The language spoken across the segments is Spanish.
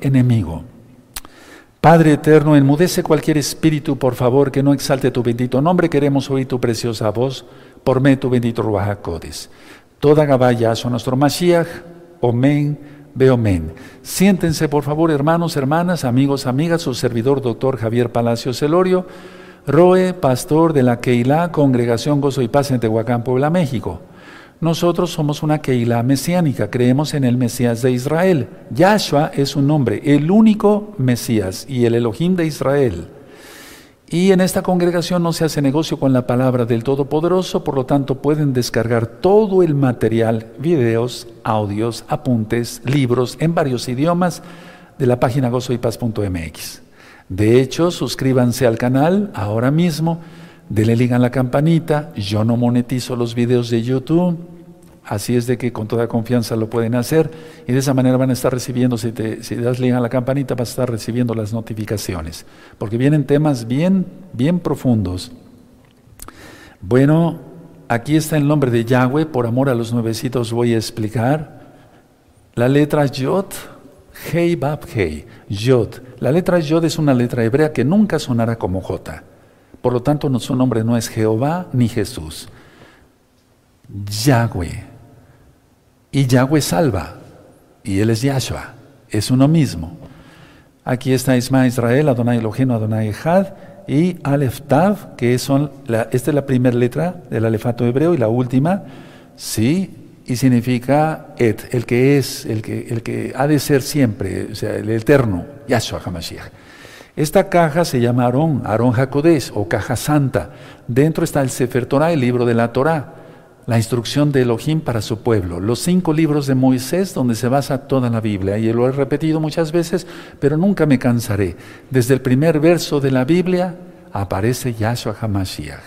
enemigo. Padre eterno, enmudece cualquier espíritu, por favor, que no exalte tu bendito nombre. Queremos oír tu preciosa voz por medio de tu bendito Ruajacodes. Toda Gabaya a nuestro Mashiach. Omen, Beomen. Siéntense, por favor, hermanos, hermanas, amigos, amigas, su servidor, doctor Javier Palacio Celorio, Roe, pastor de la Keilah, Congregación Gozo y Paz en Tehuacán, Puebla, México. Nosotros somos una Keilah mesiánica, creemos en el Mesías de Israel. Yahshua es un nombre, el único Mesías y el Elohim de Israel. Y en esta congregación no se hace negocio con la palabra del Todopoderoso, por lo tanto pueden descargar todo el material, videos, audios, apuntes, libros en varios idiomas de la página gozoypaz.mx. De hecho, suscríbanse al canal ahora mismo, denle link a la campanita, yo no monetizo los videos de YouTube, Así es de que con toda confianza lo pueden hacer y de esa manera van a estar recibiendo, si te, das link a la campanita, vas a estar recibiendo las notificaciones, porque vienen temas bien, bien profundos. Bueno, aquí está el nombre de Yahweh, por amor a los nuevecitos voy a explicar. La letra Yod, Hei Bab Hei, Yod. La letra Yod es una letra hebrea que nunca sonará como J. Por lo tanto, su nombre no es Jehová ni Jesús. Yahweh. Y Yahweh salva. Y Él es Yahshua. Es uno mismo. Aquí está Isma Israel, Adonai Elohim, Adonai Echad y Aleph Tav, que son, esta es la primera letra del alefato hebreo y la última, sí, y significa et, el que es, el que, el que ha de ser siempre, o sea, el eterno, Yahshua HaMashiach. Esta caja se llama Aarón, Aarón Jacodés o caja santa. Dentro está el Sefer Torah, el libro de la Torah la instrucción de Elohim para su pueblo, los cinco libros de Moisés donde se basa toda la Biblia. Y lo he repetido muchas veces, pero nunca me cansaré. Desde el primer verso de la Biblia aparece Yahshua HaMashiach.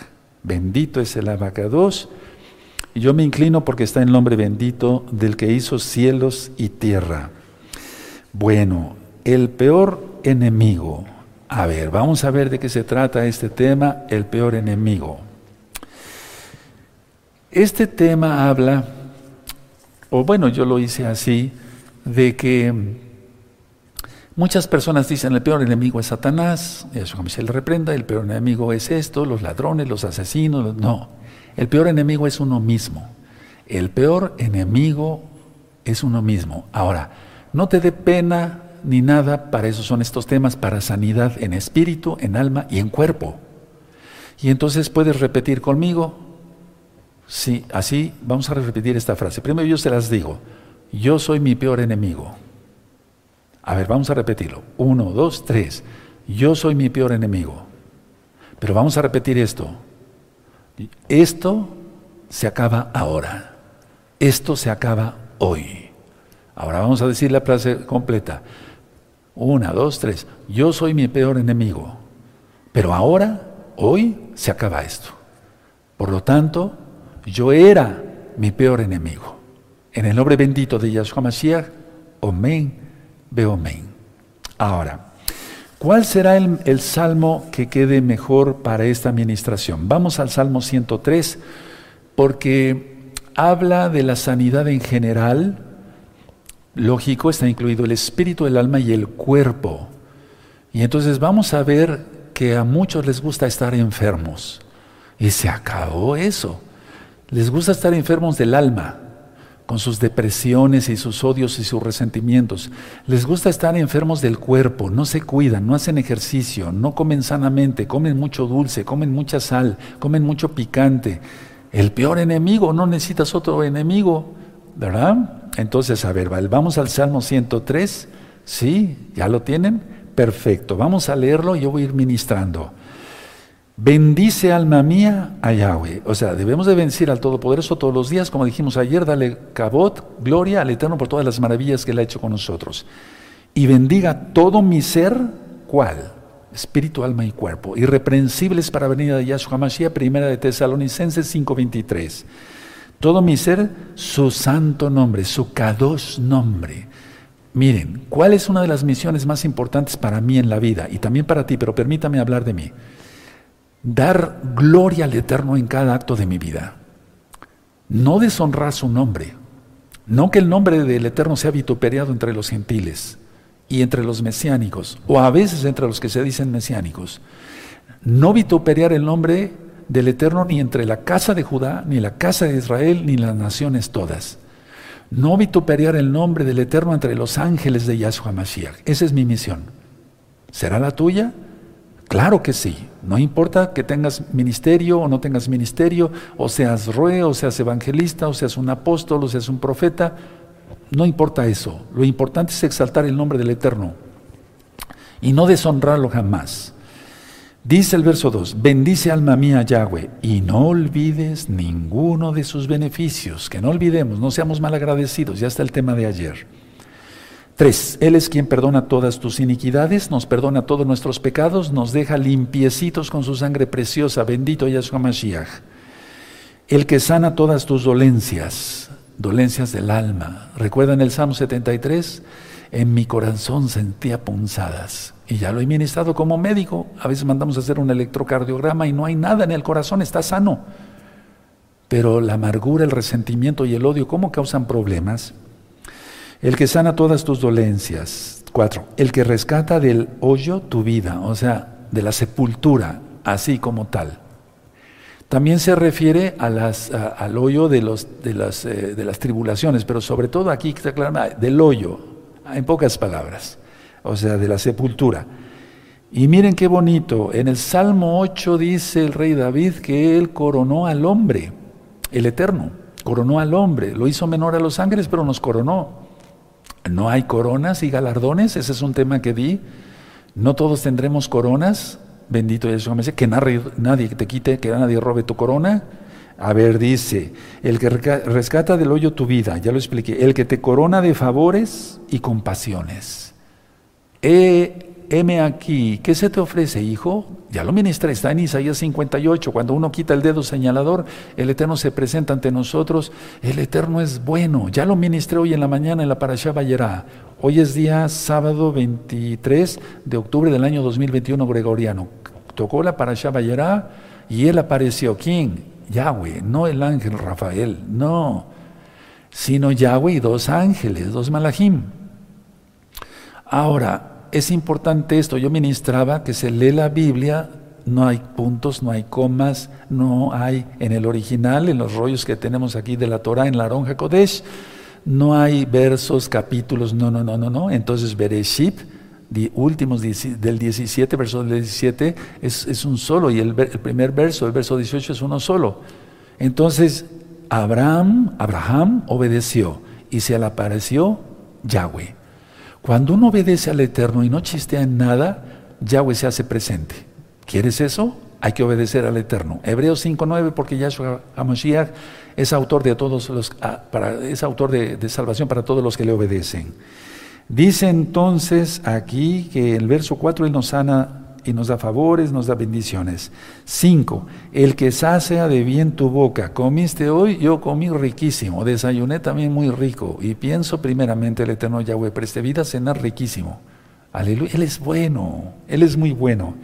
Bendito es el abacados. Y yo me inclino porque está el nombre bendito del que hizo cielos y tierra. Bueno, el peor enemigo. A ver, vamos a ver de qué se trata este tema, el peor enemigo. Este tema habla, o bueno, yo lo hice así, de que muchas personas dicen el peor enemigo es Satanás, eso se le reprenda, el peor enemigo es esto, los ladrones, los asesinos, no, el peor enemigo es uno mismo, el peor enemigo es uno mismo. Ahora, no te dé pena ni nada, para eso son estos temas, para sanidad en espíritu, en alma y en cuerpo. Y entonces puedes repetir conmigo, Sí, así vamos a repetir esta frase. Primero yo se las digo. Yo soy mi peor enemigo. A ver, vamos a repetirlo. Uno, dos, tres. Yo soy mi peor enemigo. Pero vamos a repetir esto. Esto se acaba ahora. Esto se acaba hoy. Ahora vamos a decir la frase completa. Una, dos, tres. Yo soy mi peor enemigo. Pero ahora, hoy, se acaba esto. Por lo tanto, yo era mi peor enemigo. En el nombre bendito de Yahshua Mashiach, Omen, Beomen. Ahora, ¿cuál será el, el, salmo que quede mejor para esta administración? Vamos al Salmo 103, porque habla de la sanidad en general. Lógico, está incluido el espíritu, el alma y el cuerpo. Y entonces vamos a ver que a muchos les gusta estar enfermos. Y se acabó eso. Les gusta estar enfermos del alma, con sus depresiones y sus odios y sus resentimientos. Les gusta estar enfermos del cuerpo, no se cuidan, no hacen ejercicio, no comen sanamente, comen mucho dulce, comen mucha sal, comen mucho picante. El peor enemigo, no necesitas otro enemigo, ¿verdad? Entonces, a ver, vamos al Salmo 103. ¿Sí? ¿Ya lo tienen? Perfecto. Vamos a leerlo y yo voy a ir ministrando. Bendice alma mía a Yahweh. O sea, debemos de vencer al Todopoderoso todos los días, como dijimos ayer, dale cabot, gloria al Eterno por todas las maravillas que Él ha hecho con nosotros. Y bendiga todo mi ser, ¿cuál? Espíritu, alma y cuerpo. Irreprensibles para venida de Yahshua Mashiach, primera de Tesalonicenses 5.23. Todo mi ser, su santo nombre, su kadosh nombre. Miren, ¿cuál es una de las misiones más importantes para mí en la vida? Y también para ti, pero permítame hablar de mí dar gloria al Eterno en cada acto de mi vida. No deshonrar su nombre. No que el nombre del Eterno sea vituperiado entre los gentiles. y entre los mesiánicos, o a veces entre los que se dicen mesiánicos. No vituperiar el nombre del Eterno ni entre la casa de Judá, ni la casa de Israel, ni las naciones todas. No vituperiar el nombre del Eterno entre los ángeles de Yahshua Mashiach. Esa es mi misión. ¿Será la tuya? Claro que sí. No importa que tengas ministerio o no tengas ministerio, o seas rue, o seas evangelista, o seas un apóstol, o seas un profeta. No importa eso. Lo importante es exaltar el nombre del Eterno y no deshonrarlo jamás. Dice el verso 2, bendice alma mía Yahweh y no olvides ninguno de sus beneficios, que no olvidemos, no seamos malagradecidos, ya está el tema de ayer. 3. Él es quien perdona todas tus iniquidades, nos perdona todos nuestros pecados, nos deja limpiecitos con su sangre preciosa, bendito Yahshua Mashiach. El que sana todas tus dolencias, dolencias del alma. ¿Recuerdan el Salmo 73? En mi corazón sentía punzadas. Y ya lo he ministrado como médico. A veces mandamos a hacer un electrocardiograma y no hay nada en el corazón, está sano. Pero la amargura, el resentimiento y el odio, ¿cómo causan problemas? El que sana todas tus dolencias. Cuatro. El que rescata del hoyo tu vida, o sea, de la sepultura, así como tal. También se refiere al hoyo eh, de las tribulaciones, pero sobre todo aquí está claro, del hoyo, en pocas palabras o sea, de la sepultura. Y miren qué bonito, en el Salmo 8 dice el rey David que él coronó al hombre, el Eterno, coronó al hombre, lo hizo menor a los ángeles, pero nos coronó. No hay coronas y galardones, ese es un tema que di. No todos tendremos coronas, bendito Jesús, que nadie, nadie te quite, que nadie robe tu corona. A ver, dice, el que rescata del hoyo tu vida, ya lo expliqué, el que te corona de favores y compasiones. Eh, heme aquí, ¿qué se te ofrece, hijo? Ya lo ministré, está en Isaías 58, cuando uno quita el dedo señalador, el Eterno se presenta ante nosotros, el Eterno es bueno, ya lo ministré hoy en la mañana en la Parashá Bayerá, hoy es día sábado 23 de octubre del año 2021 gregoriano, tocó la Parashá Bayerá y él apareció, ¿quién? Yahweh, no el ángel Rafael, no, sino Yahweh y dos ángeles, dos malachim. Ahora, es importante esto, yo ministraba que se lee la Biblia, no hay puntos, no hay comas, no hay en el original, en los rollos que tenemos aquí de la Torah, en la Aronja Kodesh, no hay versos, capítulos, no, no, no, no, no. Entonces, Bereshit, últimos del 17, verso del 17, es, es un solo, y el, el, primer verso, el verso 18, es uno solo. Entonces, Abraham, Abraham obedeció, y se le apareció Yahweh. Cuando uno obedece al Eterno y no chistea en nada, Yahweh se hace presente. ¿Quieres eso? Hay que obedecer al Eterno. Hebreos 5.9, porque Yahshua HaMashiach es autor de todos los, ah, es autor de, salvación para todos los que le obedecen. Dice entonces aquí que el verso 4 Él nos sana y nos da favores, nos da bendiciones. 5. El que sacia de bien tu boca. Comiste hoy, yo comí riquísimo. Desayuné también muy rico. Y pienso primeramente el Eterno Yahweh, preste vida, cenar riquísimo. Aleluya. Él es bueno, Él es muy bueno.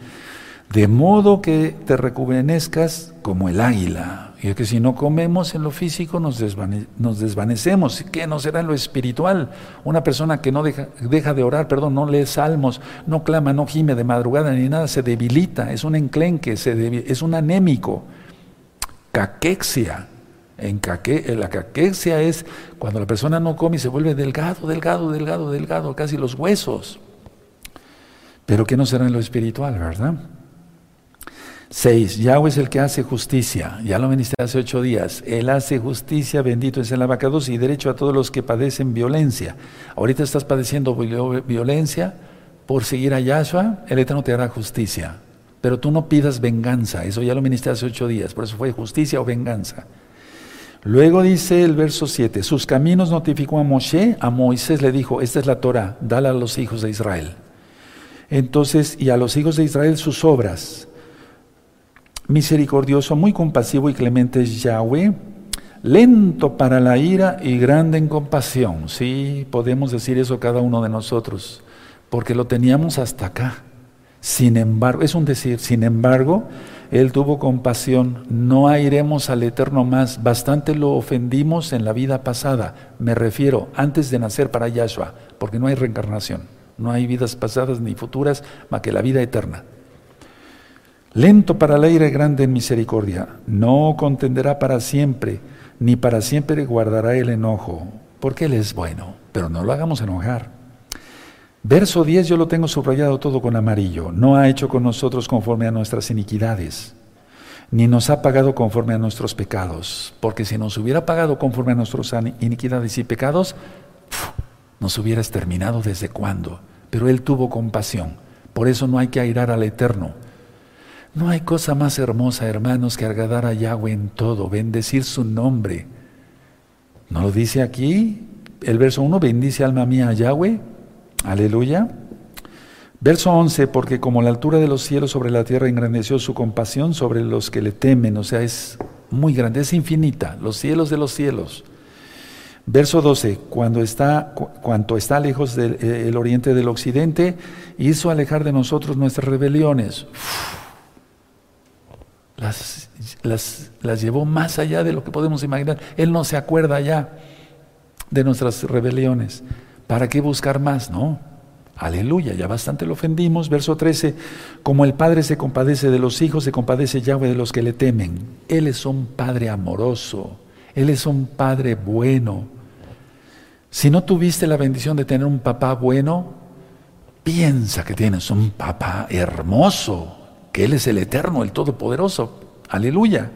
De modo que te rejuvenezcas como el águila. Y es que si no comemos en lo físico nos, desvanecemos. ¿Qué no será en lo espiritual? Una persona que no deja, deja, de orar, perdón, no lee salmos, no clama, no gime de madrugada ni nada, se debilita, es un enclenque, es un anémico. Caquexia. En caque, la caquexia es cuando la persona no come y se vuelve delgado, delgado, delgado, delgado, casi los huesos. Pero ¿qué no será en lo espiritual, verdad? 6. Yahweh es el que hace justicia. Ya lo ministré hace ocho días. Él hace justicia, bendito es el abacados y derecho a todos los que padecen violencia. Ahorita estás padeciendo violencia por seguir a Yahshua, el Eterno te hará justicia. Pero tú no pidas venganza. Eso ya lo ministré hace ocho días. Por eso fue justicia o venganza. Luego dice el verso 7. Sus caminos notificó a Moshe. A Moisés le dijo: Esta es la Torah, dala a los hijos de Israel. Entonces, y a los hijos de Israel sus obras misericordioso, muy compasivo y clemente es Yahweh, lento para la ira y grande en compasión. Sí, podemos decir eso cada uno de nosotros, porque lo teníamos hasta acá. Sin embargo, es un decir, sin embargo, Él tuvo compasión, no iremos al Eterno más, bastante lo ofendimos en la vida pasada, me refiero antes de nacer para Yahshua, porque no hay reencarnación, No hay vidas pasadas ni futuras, más que la vida eterna. Lento para la ira grande en misericordia. No contenderá para siempre, ni para siempre guardará el enojo, porque Él es bueno, pero no lo hagamos enojar. Verso 10 yo lo tengo subrayado todo con amarillo. No ha hecho con nosotros conforme a nuestras iniquidades, ni nos ha pagado conforme a nuestros pecados, porque si nos hubiera pagado conforme a nuestras iniquidades y pecados, nos hubiera exterminado desde cuándo. Pero Él tuvo compasión. Por eso no hay que airar al Eterno. No hay cosa más hermosa, hermanos, que agradar a Yahweh en todo, bendecir su nombre. ¿No lo dice aquí? El verso 1, bendice alma mía a Yahweh. Aleluya. Verso 11, porque como la altura de los cielos sobre la tierra engrandeció su compasión sobre los que le temen, o sea, es muy grande, es infinita, los cielos de los cielos. Verso 12, cuando está, cuanto está lejos del eh, oriente del occidente, hizo alejar de nosotros nuestras rebeliones. Las, las, las, llevó más allá de lo que podemos imaginar. Él no se acuerda ya de nuestras rebeliones. ¿Para qué buscar más? No. Aleluya, ya bastante lo ofendimos. Verso 13, como el Padre se compadece de los hijos, se compadece Yahweh de los que le temen. Él es un Padre amoroso, Él es un Padre bueno. Si no tuviste la bendición de tener un papá bueno, piensa que tienes un papá hermoso, que Él es el eterno, el todopoderoso. Aleluya.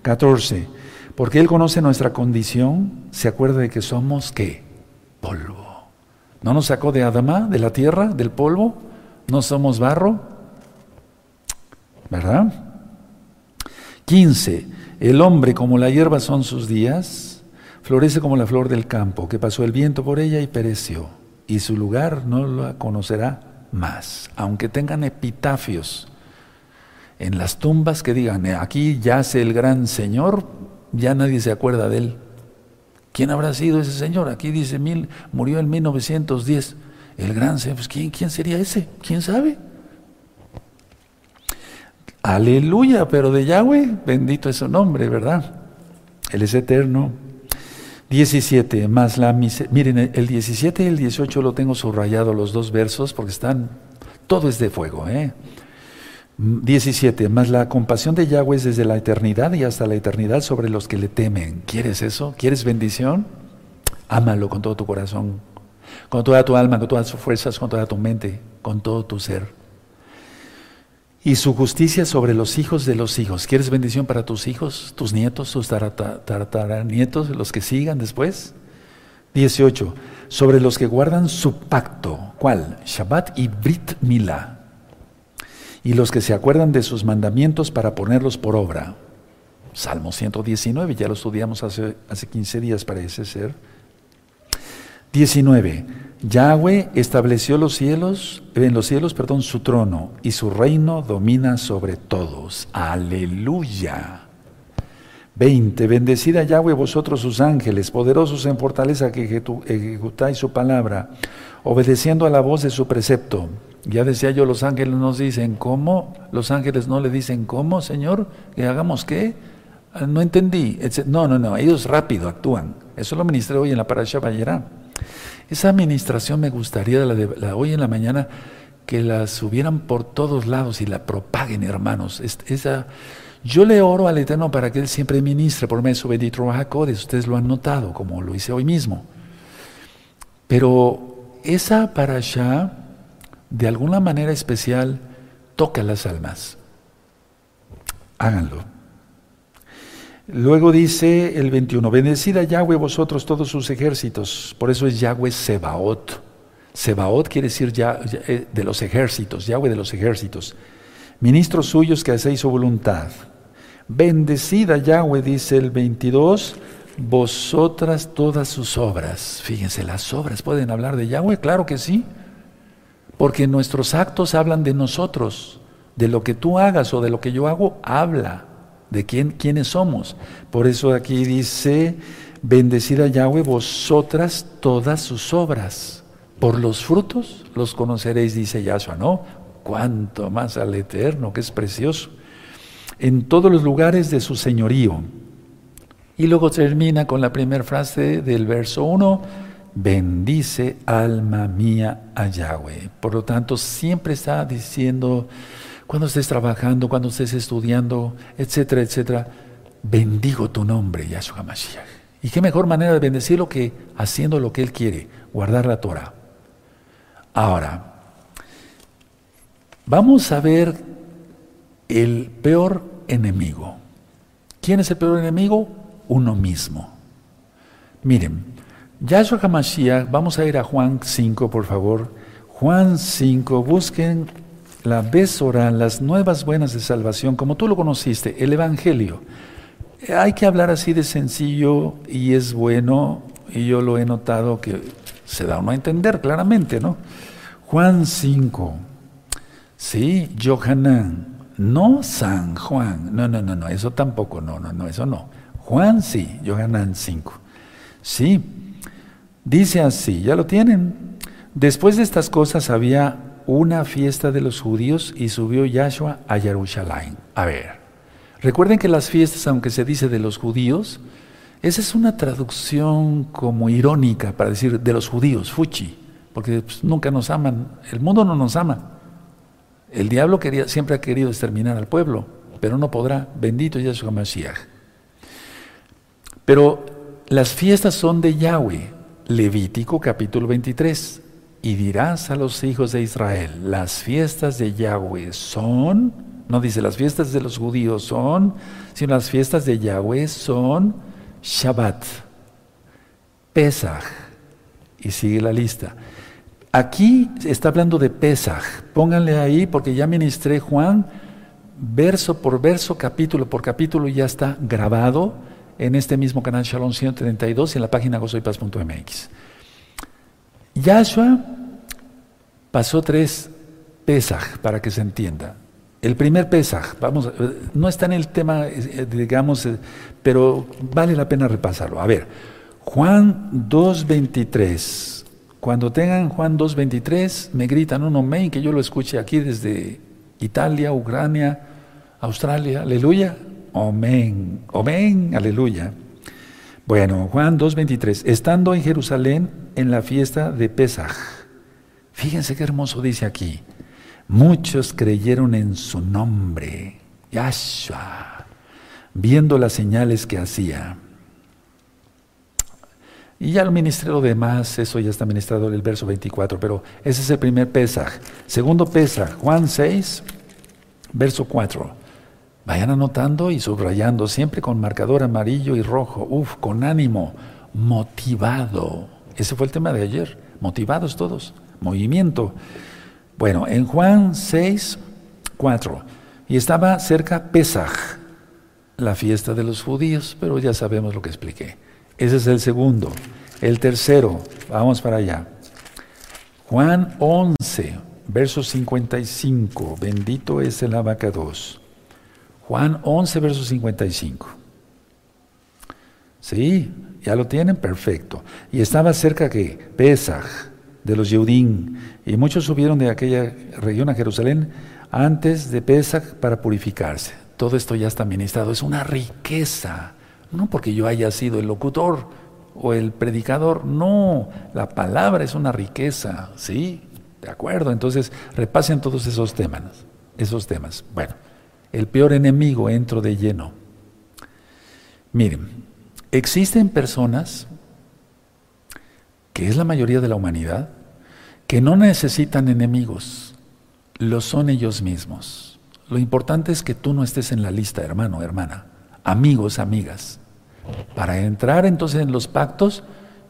14. Porque Él conoce nuestra condición, se acuerda de que somos qué? Polvo. ¿No nos sacó de Adama, de la tierra, del polvo? ¿No somos barro? ¿Verdad? 15. El hombre como la hierba son sus días Florece como la flor del campo, que pasó el viento por ella y pereció, y su lugar no la conocerá más, aunque tengan epitafios en las tumbas que digan, eh, aquí yace el gran Señor, ya nadie se acuerda de él. ¿Quién habrá sido ese Señor? Aquí dice, mil, murió en 1910. El gran Señor, pues ¿quién, ¿quién sería ese? ¿Quién sabe? Aleluya, pero de Yahweh, bendito es su nombre, ¿verdad? Él es eterno. 17, más la miren, el 17 y el 18 lo tengo subrayado los dos versos porque están, todo es de fuego, ¿eh? 17, más la compasión de Yahweh es desde la eternidad y hasta la eternidad sobre los que le temen. ¿Quieres eso? ¿Quieres bendición? Ámalo con todo tu corazón, con toda tu alma, con todas tus fuerzas, con toda tu mente, con todo tu ser y su justicia sobre los hijos de los hijos. ¿Quieres bendición para tus hijos, tus nietos, tus nietos, los que sigan después? 18. Sobre los que guardan su pacto. ¿Cuál? Shabbat y Brit Mila. Y los que se acuerdan de sus mandamientos para ponerlos por obra. Salmo 119, ya lo estudiamos hace, hace 15 días, parece ser. 19. Yahweh estableció los cielos, en los cielos, perdón, su trono y su reino domina sobre todos. Aleluya. 20. Bendecida Yahweh vosotros sus ángeles, poderosos en fortaleza que ejecutáis su palabra, obedeciendo a la voz de su precepto. Ya decía yo, los ángeles nos dicen cómo, los ángeles no le dicen cómo, Señor, que hagamos qué. Ah, no entendí. No, no, no, ellos rápido actúan. Eso lo ministré hoy en la Parasha Bayerá. Esa administración me gustaría, la hoy en la mañana, que la subieran por todos lados y la propaguen, hermanos. Esa, yo le oro al Eterno para que Él siempre ministre por medio de su bendito Ustedes lo han notado, como lo hice hoy mismo. Pero esa para allá, de alguna manera especial, toca las almas. Háganlo. Luego dice el 21, bendecida Yahweh vosotros todos sus ejércitos. Por eso es Yahweh Sebaot. Sebaot quiere decir ya, eh, de los ejércitos, Yahweh de los ejércitos. Ministros suyos que hacéis su voluntad. Bendecida Yahweh, dice el 22, vosotras todas sus obras. Fíjense, las obras pueden hablar de Yahweh, claro que sí. Porque nuestros actos hablan de nosotros. De lo que tú hagas o de lo que yo hago, habla de quién, quiénes somos. Por eso aquí dice, bendecida Yahweh vosotras todas sus obras. Por los frutos los conoceréis, dice Yahshua, ¿no? Cuánto más al Eterno, que es precioso. En todos los lugares de su señorío. Y luego termina con la primera frase del verso 1, bendice alma mía a Yahweh. Por lo tanto, siempre está diciendo, cuando estés trabajando, cuando estés estudiando, etcétera, etcétera, bendigo tu nombre, Yahshua Mashiach. Y qué mejor manera de bendecirlo que haciendo lo que Él quiere, guardar la Torah. Ahora, vamos a ver el peor enemigo. ¿Quién es el peor enemigo? Uno mismo. Miren, Yahshua HaMashiach, vamos a ir a Juan 5, por favor. Juan 5, busquen la Besora, las nuevas buenas de salvación, como tú lo conociste, el Evangelio. Hay que hablar así de sencillo y es bueno, y yo lo he notado que se da uno a entender claramente, ¿no? Juan 5, sí, Johanán, no San Juan, no, no, no, no, eso tampoco, no, no, no, eso no. Juan sí, Johanán 5, sí, dice así, ya lo tienen. Después de estas cosas había una fiesta de los judíos y subió Yahshua a Jerusalén. A ver, recuerden que las fiestas, aunque se dice de los judíos, esa es una traducción como irónica para decir de los judíos, fuchi, porque pues, nunca nos aman, el mundo no nos ama. El diablo siempre ha querido exterminar al pueblo, pero no podrá. Bendito Yahshua Mashiach. Pero las fiestas son de Yahweh. Levítico capítulo 23 y dirás a los hijos de Israel, las fiestas de Yahweh son, no dice las fiestas de los judíos son, sino las fiestas de Yahweh son Shabbat, Pesach, y sigue la lista. Aquí está hablando de Pesach, pónganle ahí porque ya ministré Juan, verso por verso, capítulo por capítulo, ya está grabado en este mismo canal Shalom 132 y en la página gozoypaz.mx. Yahshua pasó tres Pesaj, para que se entienda. El primer Pesaj, vamos, no está en el tema, eh, digamos, eh, pero vale la pena repasarlo. A ver, Juan 2.23. Cuando tengan Juan 2.23, me gritan un amén, que yo lo escuche aquí desde Italia, Ucrania, Australia, aleluya, amén, amén, aleluya. Bueno, Juan 2.23, estando en Jerusalén en la fiesta de Pesaj. Fíjense qué hermoso dice aquí. Muchos creyeron en su nombre, Yahshua, viendo las señales que hacía. Y ya lo ministré lo demás, eso ya está ministrado en el verso 24, pero ese es el primer Pesaj. Segundo Pesaj, Juan 6, verso 4. Vayan anotando y subrayando, siempre con marcador amarillo y rojo, uf, con ánimo, motivado. Ese fue el tema de ayer, motivados todos, movimiento. Bueno, en Juan 6, 4, y estaba cerca Pesaj, la fiesta de los judíos, pero ya sabemos lo que expliqué. Ese es el segundo. El tercero, vamos para allá. Juan 11, verso 55, bendito es el abacados. Juan 11, verso 55. Sí, ya lo tienen, perfecto. Y estaba cerca que Pesaj de los Yeudín, y muchos subieron de aquella región a Jerusalén antes de Pesaj para purificarse. Todo esto ya está ministrado, es una riqueza, no porque yo haya sido el locutor o el predicador, no, la palabra es una riqueza, ¿sí? De acuerdo, entonces repasen todos esos temas, esos temas. Bueno, el peor enemigo, entro de lleno. Miren, existen personas, que es la mayoría de la humanidad, que no necesitan enemigos, lo son ellos mismos. Lo importante es que tú no estés en la lista, hermano, hermana, amigos, amigas, para entrar entonces en los pactos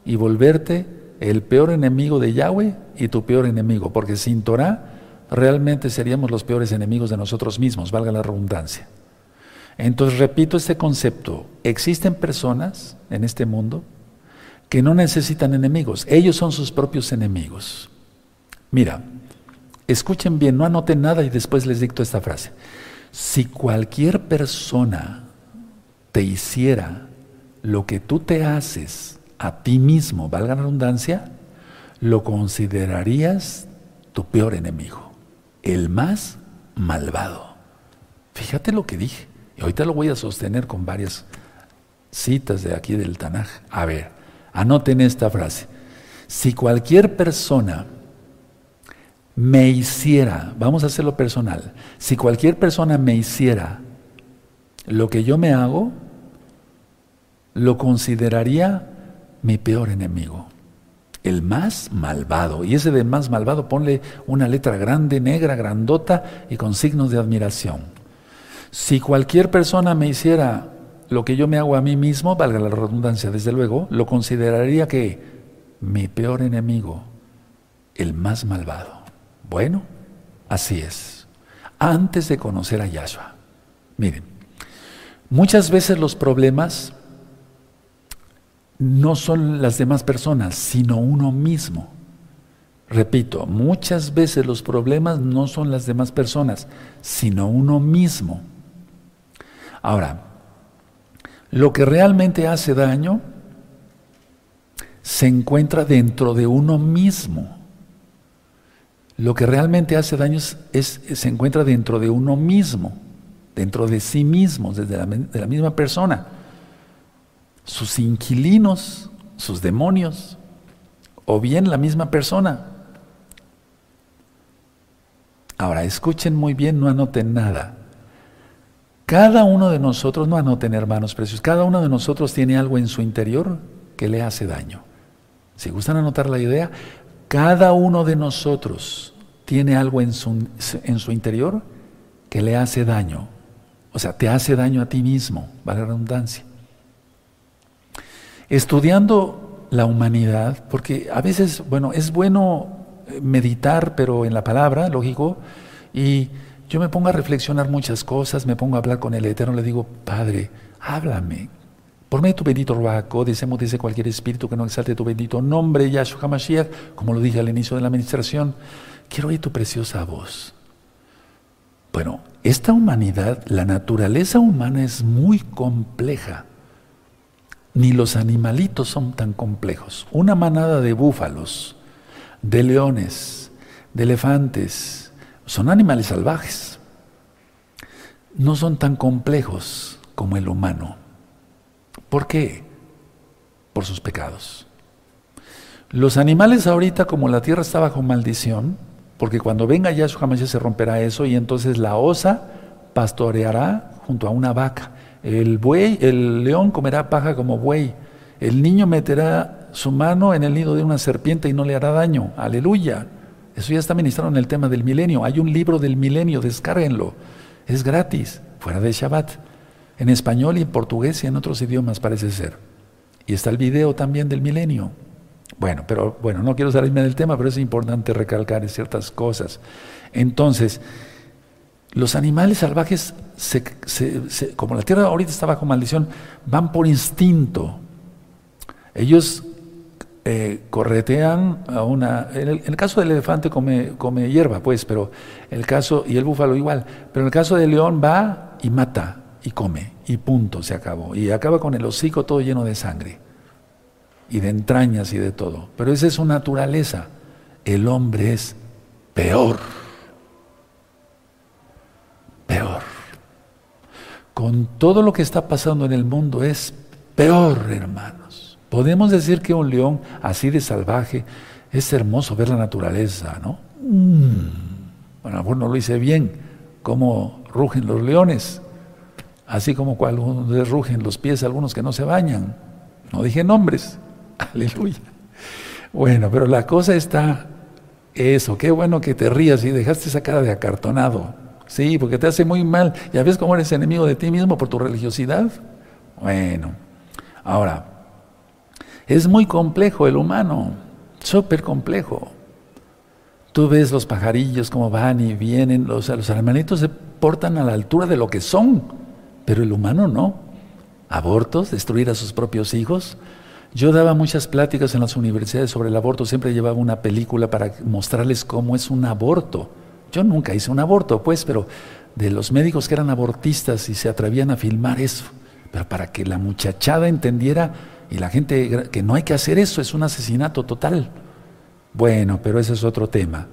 y volverte el peor enemigo de Yahweh y tu peor enemigo, porque sin Torah realmente seríamos los peores enemigos de nosotros mismos, valga la redundancia. Entonces, repito este concepto, existen personas en este mundo que no necesitan enemigos, ellos son sus propios enemigos. Mira, escuchen bien, no anoten nada y después les dicto esta frase. Si cualquier persona te hiciera lo que tú te haces a ti mismo, valga la redundancia, lo considerarías tu peor enemigo el más malvado. Fíjate lo que dije. Y ahorita lo voy a sostener con varias citas de aquí del Tanaj. A ver, anoten esta frase. si cualquier persona me hiciera, vamos a hacerlo personal, si cualquier persona me hiciera lo que yo me hago, lo consideraría mi peor enemigo, el más malvado. Y ese de más malvado ponle una letra grande, negra, grandota y con signos de admiración. Si cualquier persona me hiciera lo que yo me hago a mí mismo, valga la redundancia, desde luego, lo consideraría que mi peor enemigo, el más malvado. Bueno, así es. Antes de conocer a Yahshua. Miren, muchas veces los problemas no son las demás personas, sino uno mismo. Repito, muchas veces los problemas no son las demás personas, sino uno mismo. Ahora, lo que realmente hace daño se encuentra dentro de uno mismo. Lo que realmente hace daño es, se encuentra dentro de uno mismo, dentro de sí mismo, desde de la misma persona. Sus inquilinos, sus demonios, o bien la misma persona. Ahora, escuchen muy bien, no anoten nada. Cada uno de nosotros, no anoten hermanos precios, cada uno de nosotros tiene algo en su interior que le hace daño. Si gustan anotar la idea, cada uno de nosotros tiene algo en su, en su interior que le hace daño. O sea, te hace daño a ti mismo, vale la redundancia. Estudiando la humanidad, porque a veces, bueno, es bueno eh, meditar, pero en la palabra, lógico, y yo me pongo a reflexionar muchas cosas, me pongo a hablar con el Eterno, le digo, Padre, háblame, por medio de tu bendito Ruaco, deseamos dice cualquier espíritu que no exalte tu bendito nombre, Yahshua HaMashiach, como lo dije al inicio de la administración, quiero oír tu preciosa voz. Bueno, esta humanidad, la naturaleza humana es muy compleja. Ni los animalitos son tan complejos. Una manada de búfalos, de leones, de elefantes, son animales salvajes. No son tan complejos como el humano. ¿Por qué? Por sus pecados. Los animales ahorita, como la tierra está bajo maldición, porque cuando venga Yahshua jamás se romperá eso y entonces la osa pastoreará junto a una vaca. El buey, el león comerá paja como buey. El niño meterá su mano en el nido de una serpiente y no le hará daño. Aleluya. Eso ya está ministrado en el tema del milenio. Hay un libro del milenio, descárguenlo. Es gratis, fuera de Shabbat en español y en portugués y en otros idiomas parece ser. Y está el video también del milenio. Bueno, pero bueno, no quiero salirme del tema, pero es importante recalcar ciertas cosas. Entonces, los animales salvajes, como la tierra ahorita está bajo maldición, van por instinto. Ellos eh, corretean a una. En el, caso del elefante come, come hierba, pues, pero el caso. Y el búfalo igual. Pero en el caso del león va y mata y come, y punto, se acabó. Y acaba con el hocico todo lleno de sangre, y de entrañas y de todo. Pero esa es su naturaleza. El hombre es peor. Peor. Con todo lo que está pasando en el mundo es peor, hermanos. Podemos decir que un león así de salvaje es hermoso ver la naturaleza, ¿no? Mm. Bueno, bueno, lo hice bien, cómo rugen los leones así como cuando rugen los pies algunos que no se bañan. No dije nombres, aleluya. Bueno, pero la cosa está eso, qué bueno que te rías y dejaste esa cara de acartonado. Sí, porque te hace muy mal. ¿Ya ves cómo eres enemigo de ti mismo por tu religiosidad? Bueno, ahora, es muy complejo el humano, súper complejo. Tú ves los pajarillos como van y vienen, los, los hermanitos se portan a la altura de lo que son. Pero el humano no. Abortos, destruir a sus propios hijos. Yo daba muchas pláticas en las universidades sobre el aborto, siempre llevaba una película para mostrarles cómo es un aborto. Yo nunca hice un aborto, pues, pero de los médicos que eran abortistas y se atrevían a filmar eso, pero para que la muchachada entendiera y la gente que no hay que hacer eso, es un asesinato total. Bueno, pero ese es otro tema.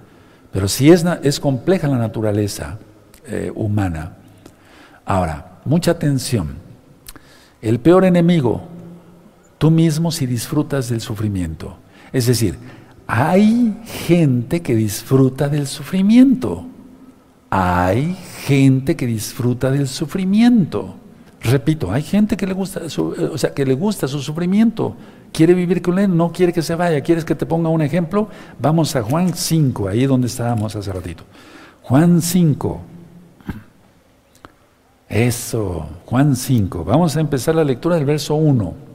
Pero sí es, es compleja la naturaleza eh, humana. Ahora, mucha atención. El peor enemigo, tú mismo si disfrutas del sufrimiento. Es decir, hay gente que disfruta del sufrimiento. Hay gente que disfruta del sufrimiento. Repito, hay gente que le gusta su, o sea, que le gusta su sufrimiento. Quiere vivir con él, no quiere que se vaya. ¿Quieres que te ponga un ejemplo? Vamos a Juan 5, ahí donde estábamos hace ratito. Juan 5. Eso, Juan 5. Vamos a empezar la lectura del verso 1.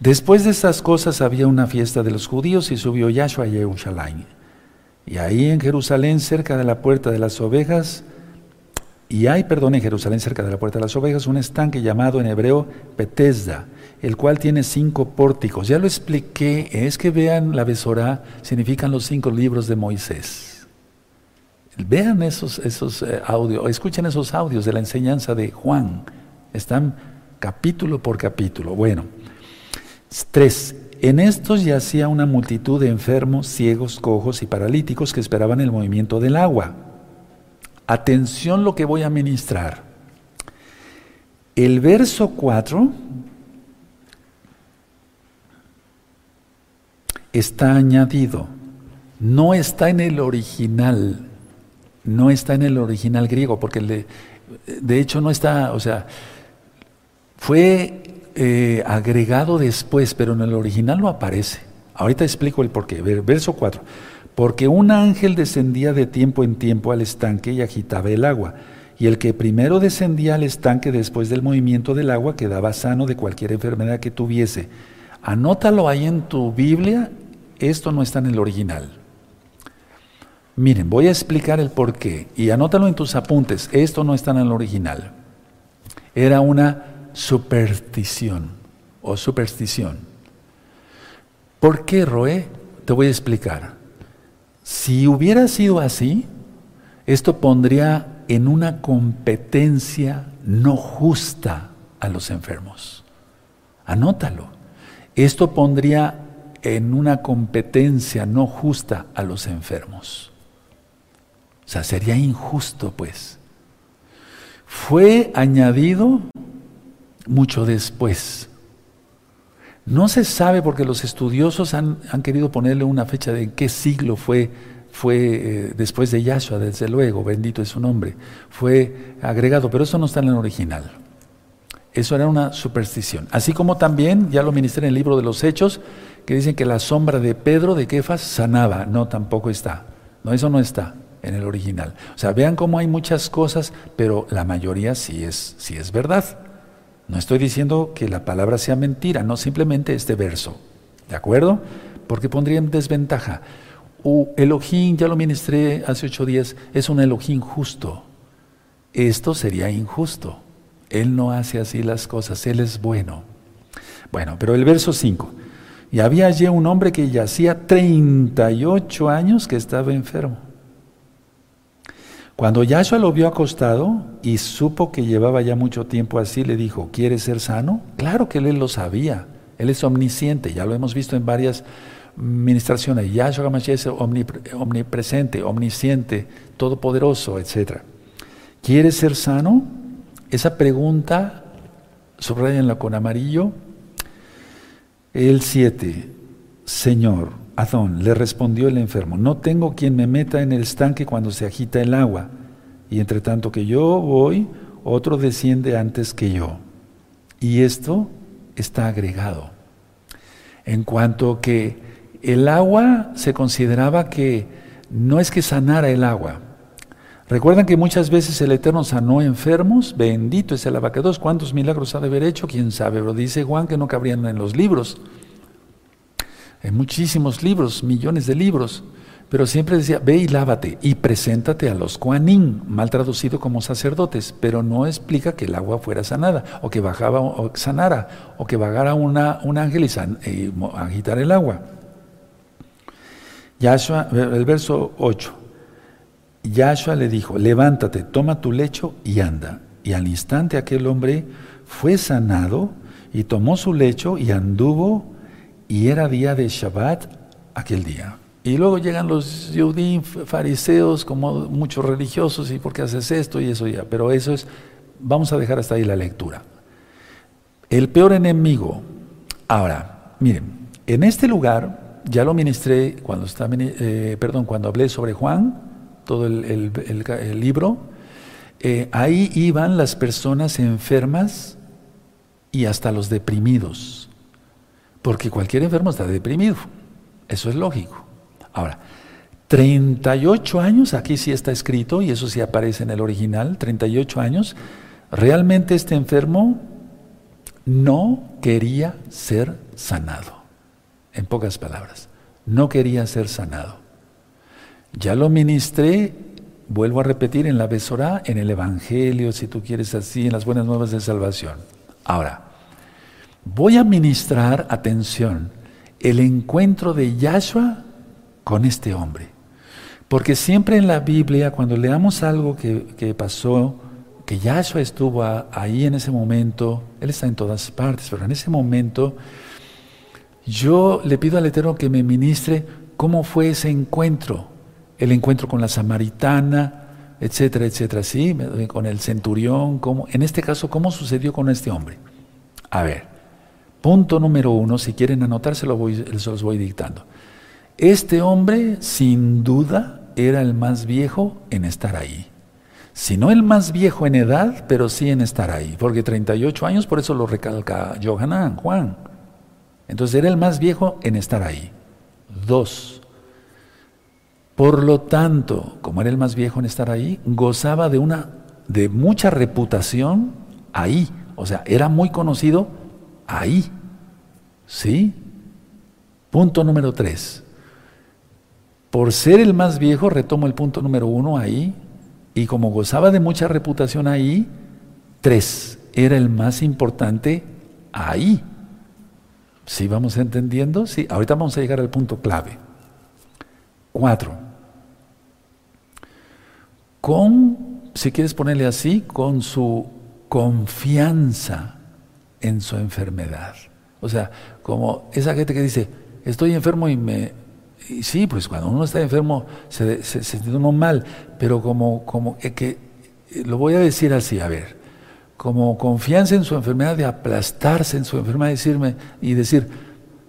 Después de estas cosas había una fiesta de los judíos y subió Yahshua a Jerusalén. Y ahí en Jerusalén, cerca de la puerta de las ovejas, y hay, perdón, en Jerusalén, cerca de la puerta de las ovejas, un estanque llamado en hebreo Petesda, el cual tiene cinco pórticos. Ya lo expliqué, es que vean la Besorá, significan los cinco libros de Moisés. Vean esos, esos eh, audios, escuchen esos audios de la enseñanza de Juan. Están capítulo por capítulo. Bueno, tres. En estos yacía una multitud de enfermos, ciegos, cojos y paralíticos que esperaban el movimiento del agua. Atención lo que voy a ministrar. El verso 4 está añadido, no está en el original, no está en el original griego, porque de hecho no está, o sea, fue eh, agregado después, pero en el original no aparece. Ahorita explico el porqué. Verso 4. Porque un ángel descendía de tiempo en tiempo al estanque y agitaba el agua. Y el que primero descendía al estanque después del movimiento del agua quedaba sano de cualquier enfermedad que tuviese. Anótalo ahí en tu Biblia. Esto no está en el original. Miren, voy a explicar el porqué. Y anótalo en tus apuntes. Esto no está en el original. Era una superstición o superstición. ¿Por qué, Roé? Te voy a explicar. Si hubiera sido así, esto pondría en una competencia no justa a los enfermos. Anótalo. Esto pondría en una competencia no justa a los enfermos. O sea, sería injusto, pues. Fue añadido mucho después. No se sabe porque los estudiosos han, querido ponerle una fecha de qué siglo fue, fue eh, después de Yahshua, desde luego, bendito es su nombre, fue agregado, pero eso no está en el original. Eso era una superstición. Así como también, ya lo ministré en el libro de los Hechos, que dicen que la sombra de Pedro de Kefas sanaba. No, tampoco está. No, eso no está en el original. O sea, vean cómo hay muchas cosas, pero la mayoría sí es, sí es verdad. No estoy diciendo que la palabra sea mentira, no simplemente este verso. ¿De acuerdo? Porque pondría en desventaja. Uh, Elohim, ya lo ministré hace ocho días, es un Elohim justo. Esto sería injusto. Él no hace así las cosas, Él es bueno. Bueno, pero el verso 5. Y había allí un hombre que ya hacía 38 años que estaba enfermo. Cuando Yahshua lo vio acostado y supo que llevaba ya mucho tiempo así, le dijo, ¿quieres ser sano? Claro que él lo sabía, él es omnisciente, ya lo hemos visto en varias ministraciones. Yahshua es omnipresente, omnisciente, todopoderoso, etc. ¿Quieres ser sano? Esa pregunta, subrayenla con amarillo. El 7, Señor, Adón, le respondió el enfermo, no tengo quien me meta en el estanque cuando se agita el agua, y entre tanto que yo voy, otro desciende antes que yo. Y esto está agregado. En cuanto que el agua se consideraba que no es que sanara el agua. Recuerdan que muchas veces el Eterno sanó enfermos, bendito es el abacados, ¿cuántos milagros ha de haber hecho? ¿Quién sabe? Pero dice Juan que no cabrían en los libros en muchísimos libros, millones de libros, pero siempre decía, ve y lávate y preséntate a los Kuanin, mal traducido como sacerdotes, pero no explica que el agua fuera sanada, o que bajaba o sanara, o que bajara una, un ángel y, san, agitar el agua. Yahshua, el verso 8. Yahshua le dijo, levántate, toma tu lecho y anda. Y al instante aquel hombre fue sanado y tomó su lecho y anduvo y era día de Shabbat aquel día. Y luego llegan los judíos fariseos, como muchos religiosos, y por qué haces esto y eso ya. Pero eso es, vamos a dejar hasta ahí la lectura. El peor enemigo. Ahora, miren, En este lugar, ya lo ministré cuando, está, eh, cuando hablé sobre Juan, todo el, libro, eh, ahí iban las personas enfermas y hasta los deprimidos, porque cualquier enfermo está deprimido, eso es lógico. Ahora, 38 años, aquí sí está escrito, y eso sí aparece en el original, 38 años, realmente este enfermo no quería ser sanado. En pocas palabras, no quería ser sanado. Ya lo ministré, vuelvo a repetir, en la Besorá, en el Evangelio, si tú quieres así, en las buenas nuevas de salvación. Ahora, voy a ministrar, atención, el encuentro de Yahshua con este hombre. Porque siempre en la Biblia, cuando leamos algo que, pasó, que Yahshua estuvo ahí en ese momento, Él está en todas partes, pero en ese momento, yo le pido al Eterno que me ministre cómo fue ese encuentro, el encuentro con la samaritana, etcétera, etcétera, sí, con el centurión, cómo, en este caso, cómo sucedió con este hombre. A ver, punto número uno, si quieren voy, se los voy dictando. Este hombre, sin duda, era el más viejo en estar ahí. Si no el más viejo en edad, pero sí en estar ahí. Porque 38 años, por eso lo recalca Johanan, Juan. Entonces era el más viejo en estar ahí. Dos. Por lo tanto, como era el más viejo en estar ahí, gozaba de una de mucha reputación ahí. O sea, era muy conocido ahí. ¿Sí? Punto número tres. Por ser el más viejo, retomo el punto número uno ahí, y como gozaba de mucha reputación ahí, tres, era el más importante ahí. ¿Sí vamos entendiendo? Sí, ahorita vamos a llegar al punto clave. Cuatro. Con, si quieres ponerle así, con su confianza en su enfermedad. O sea, como esa gente que dice, estoy enfermo y me, y sí, pues cuando uno está enfermo se, siente uno mal, pero como, como que, lo voy a decir así, a ver, como confianza en su enfermedad, de aplastarse en su enfermedad decirme, y decir,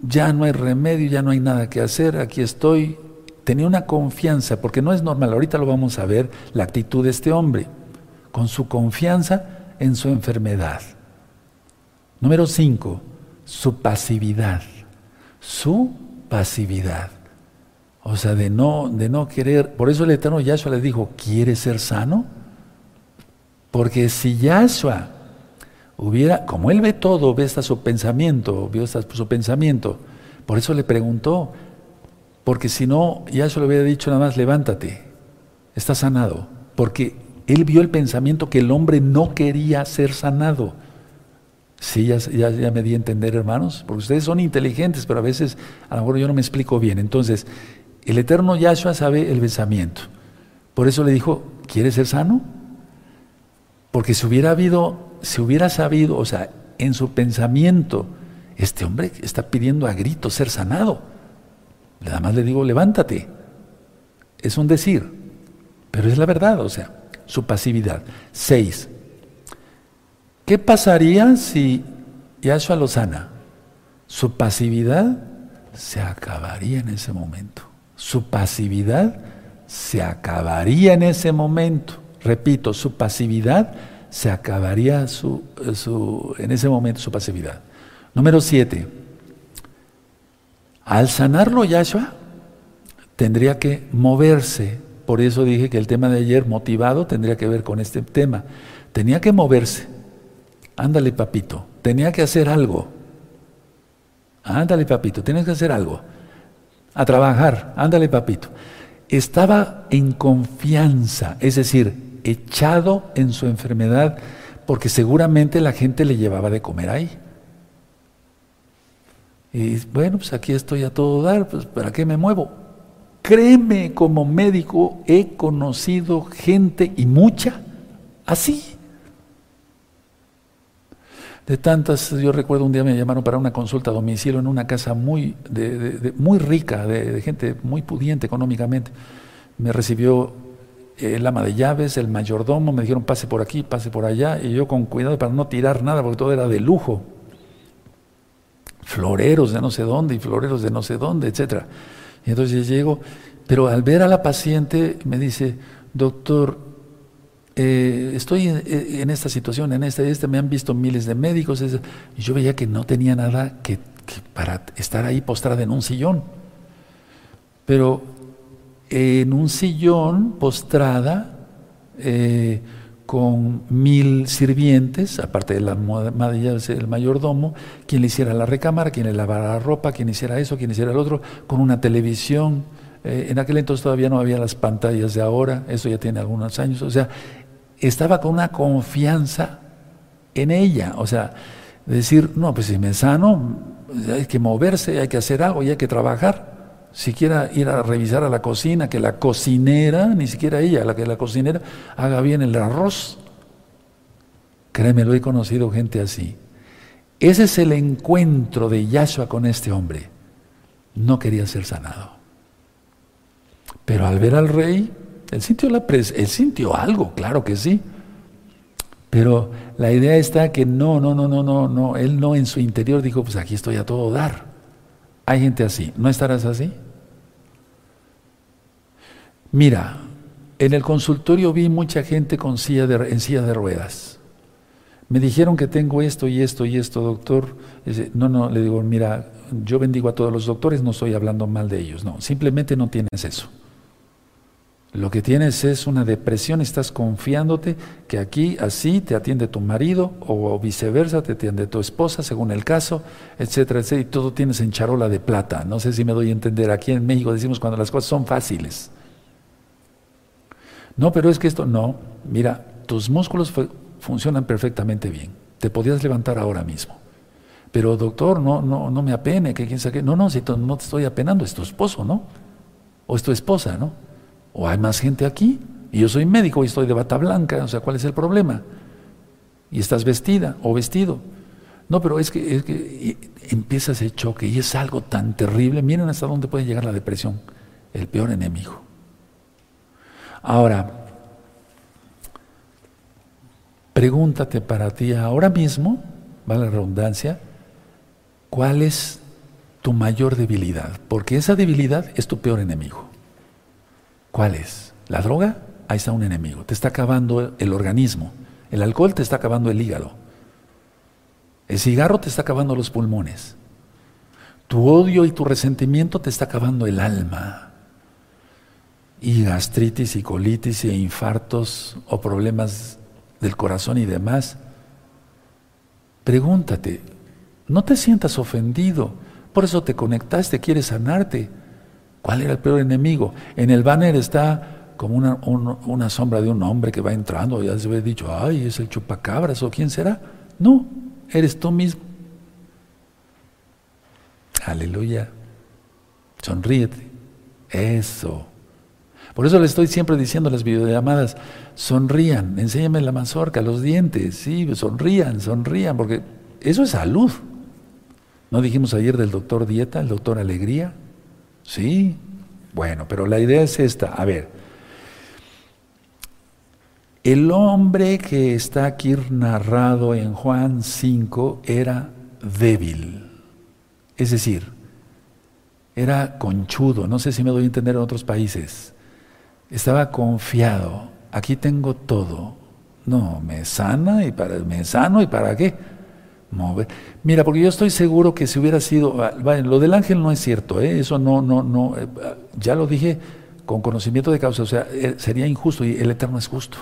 ya no hay remedio, ya no hay nada que hacer, aquí estoy. Tenía una confianza, porque no es normal, ahorita lo vamos a ver, la actitud de este hombre, con su confianza en su enfermedad. Número cinco, su pasividad. Su pasividad. O sea, de no, de no querer. Por eso el Eterno Yahshua le dijo, ¿quieres ser sano? Porque si Yahshua hubiera, como él ve todo, ve hasta su pensamiento, vio hasta su pensamiento, por eso le preguntó, porque si no, Yahshua le hubiera dicho nada más, levántate, está sanado, porque él vio el pensamiento que el hombre no quería ser sanado. Sí, ya, ya, ya, me di a entender, hermanos, porque ustedes son inteligentes, pero a veces a lo mejor yo no me explico bien. Entonces, el eterno Yahshua sabe el pensamiento. Por eso le dijo, ¿quieres ser sano? Porque si hubiera habido, si hubiera sabido, o sea, en su pensamiento, este hombre está pidiendo a gritos ser sanado. Nada más le digo, levántate. Es un decir, pero es la verdad, o sea, su pasividad. Seis. ¿Qué pasaría si Yahshua lo sana? Su pasividad se acabaría en ese momento su pasividad se acabaría en ese momento. Repito, su pasividad se acabaría en ese momento su pasividad. Número siete. Al sanarlo Yahshua, tendría que moverse. Por eso dije que el tema de ayer, motivado, tendría que ver con este tema. Tenía que moverse. Ándale, papito. Tenía que hacer algo. Ándale, papito. Tienes que hacer algo a trabajar, ándale papito. Estaba en confianza, es decir, echado en su enfermedad, porque seguramente la gente le llevaba de comer ahí. Y bueno, pues aquí estoy a todo dar, pues ¿para qué me muevo? Créeme, como médico he conocido gente y mucha así. De tantas, yo recuerdo un día me llamaron para una consulta a domicilio en una casa muy, muy rica, de, gente muy pudiente económicamente. Me recibió el ama de llaves, el mayordomo, me dijeron pase por aquí, pase por allá, y yo con cuidado para no tirar nada, porque todo era de lujo. floreros de no sé dónde y floreros de no sé dónde, etc. Y entonces llego, pero al ver a la paciente me dice, doctor, eh, estoy en, esta situación, en esta, este, me han visto miles de médicos, y yo veía que no tenía nada que, para estar ahí postrada en un sillón. Pero en un sillón postrada, eh, con mil sirvientes, aparte de la madre el mayordomo, quien le hiciera la recámara, quien le lavara la ropa, quien hiciera eso, quien hiciera el otro, con una televisión. Eh, en aquel entonces todavía no había las pantallas de ahora, eso ya tiene algunos años, o sea, estaba con una confianza en ella, o sea, decir, no, pues si me sano, hay que moverse, hay que hacer algo y hay que trabajar siquiera ir a revisar a la cocina, que la cocinera, ni siquiera ella, la que la cocinera haga bien el arroz. Créeme, lo he conocido gente así. Ese es el encuentro de Yahshua con este hombre. No quería ser sanado. Pero al ver al rey, él sintió, algo, claro que sí. Pero la idea está que no, no, no, no, no, no. Él no en su interior dijo, pues aquí estoy a todo dar. Hay gente así. ¿No estarás así? Mira, en el consultorio vi mucha gente en silla de ruedas. Me dijeron que tengo esto y esto y esto, doctor. No, no, le digo, mira, yo bendigo a todos los doctores, no estoy hablando mal de ellos, no, simplemente no tienes eso. Lo que tienes es una depresión, estás confiándote que aquí así te atiende tu marido o viceversa, te atiende tu esposa, según el caso, etcétera, etcétera, y todo tienes en charola de plata. No sé si me doy a entender. Aquí en México decimos cuando las cosas son fáciles. No, pero es que esto, no, mira, tus músculos funcionan perfectamente bien. Te podías levantar ahora mismo. Pero doctor, no, no, no me apene, que quién sabe No, no, si no te estoy apenando, es tu esposo, ¿no? O es tu esposa, ¿no? O hay más gente aquí. Y yo soy médico y estoy de bata blanca, o sea, ¿cuál es el problema? Y estás vestida o vestido. No, pero es que, es que empieza ese choque y es algo tan terrible. Miren hasta dónde puede llegar la depresión, el peor enemigo. Ahora, pregúntate para ti ahora mismo, vale la redundancia, ¿cuál es tu mayor debilidad? Porque esa debilidad es tu peor enemigo. ¿Cuál es? ¿La droga? Ahí está un enemigo. Te está acabando el organismo. El alcohol te está acabando el hígado. El cigarro te está acabando los pulmones. Tu odio y tu resentimiento te está acabando el alma y gastritis y colitis e infartos o problemas del corazón y demás, pregúntate, no te sientas ofendido, por eso te conectaste, quieres sanarte. ¿Cuál era el peor enemigo? En el banner está como una, una sombra de un hombre que va entrando, ya se ve dicho, ay, es el chupacabras o quién será. No, eres tú mismo. Aleluya. Sonríete. Eso. Por eso le estoy siempre diciendo en las videollamadas, sonrían, enséñame la mazorca, los dientes, sí, sonrían, sonrían, porque eso es salud. ¿No dijimos ayer del doctor Dieta, el doctor Alegría? Sí, bueno, pero la idea es esta, a ver, el hombre que está aquí narrado en Juan 5 era débil, es decir, era conchudo, no sé si me doy a entender en otros países, estaba confiado, aquí tengo todo. No, me sana y para, me sano y para qué. Mira, porque yo estoy seguro que si hubiera sido, ah, lo del ángel no es cierto, ¿eh? eso no, no, no, eh, ya lo dije con conocimiento de causa, o sea, eh, sería injusto y el Eterno es justo.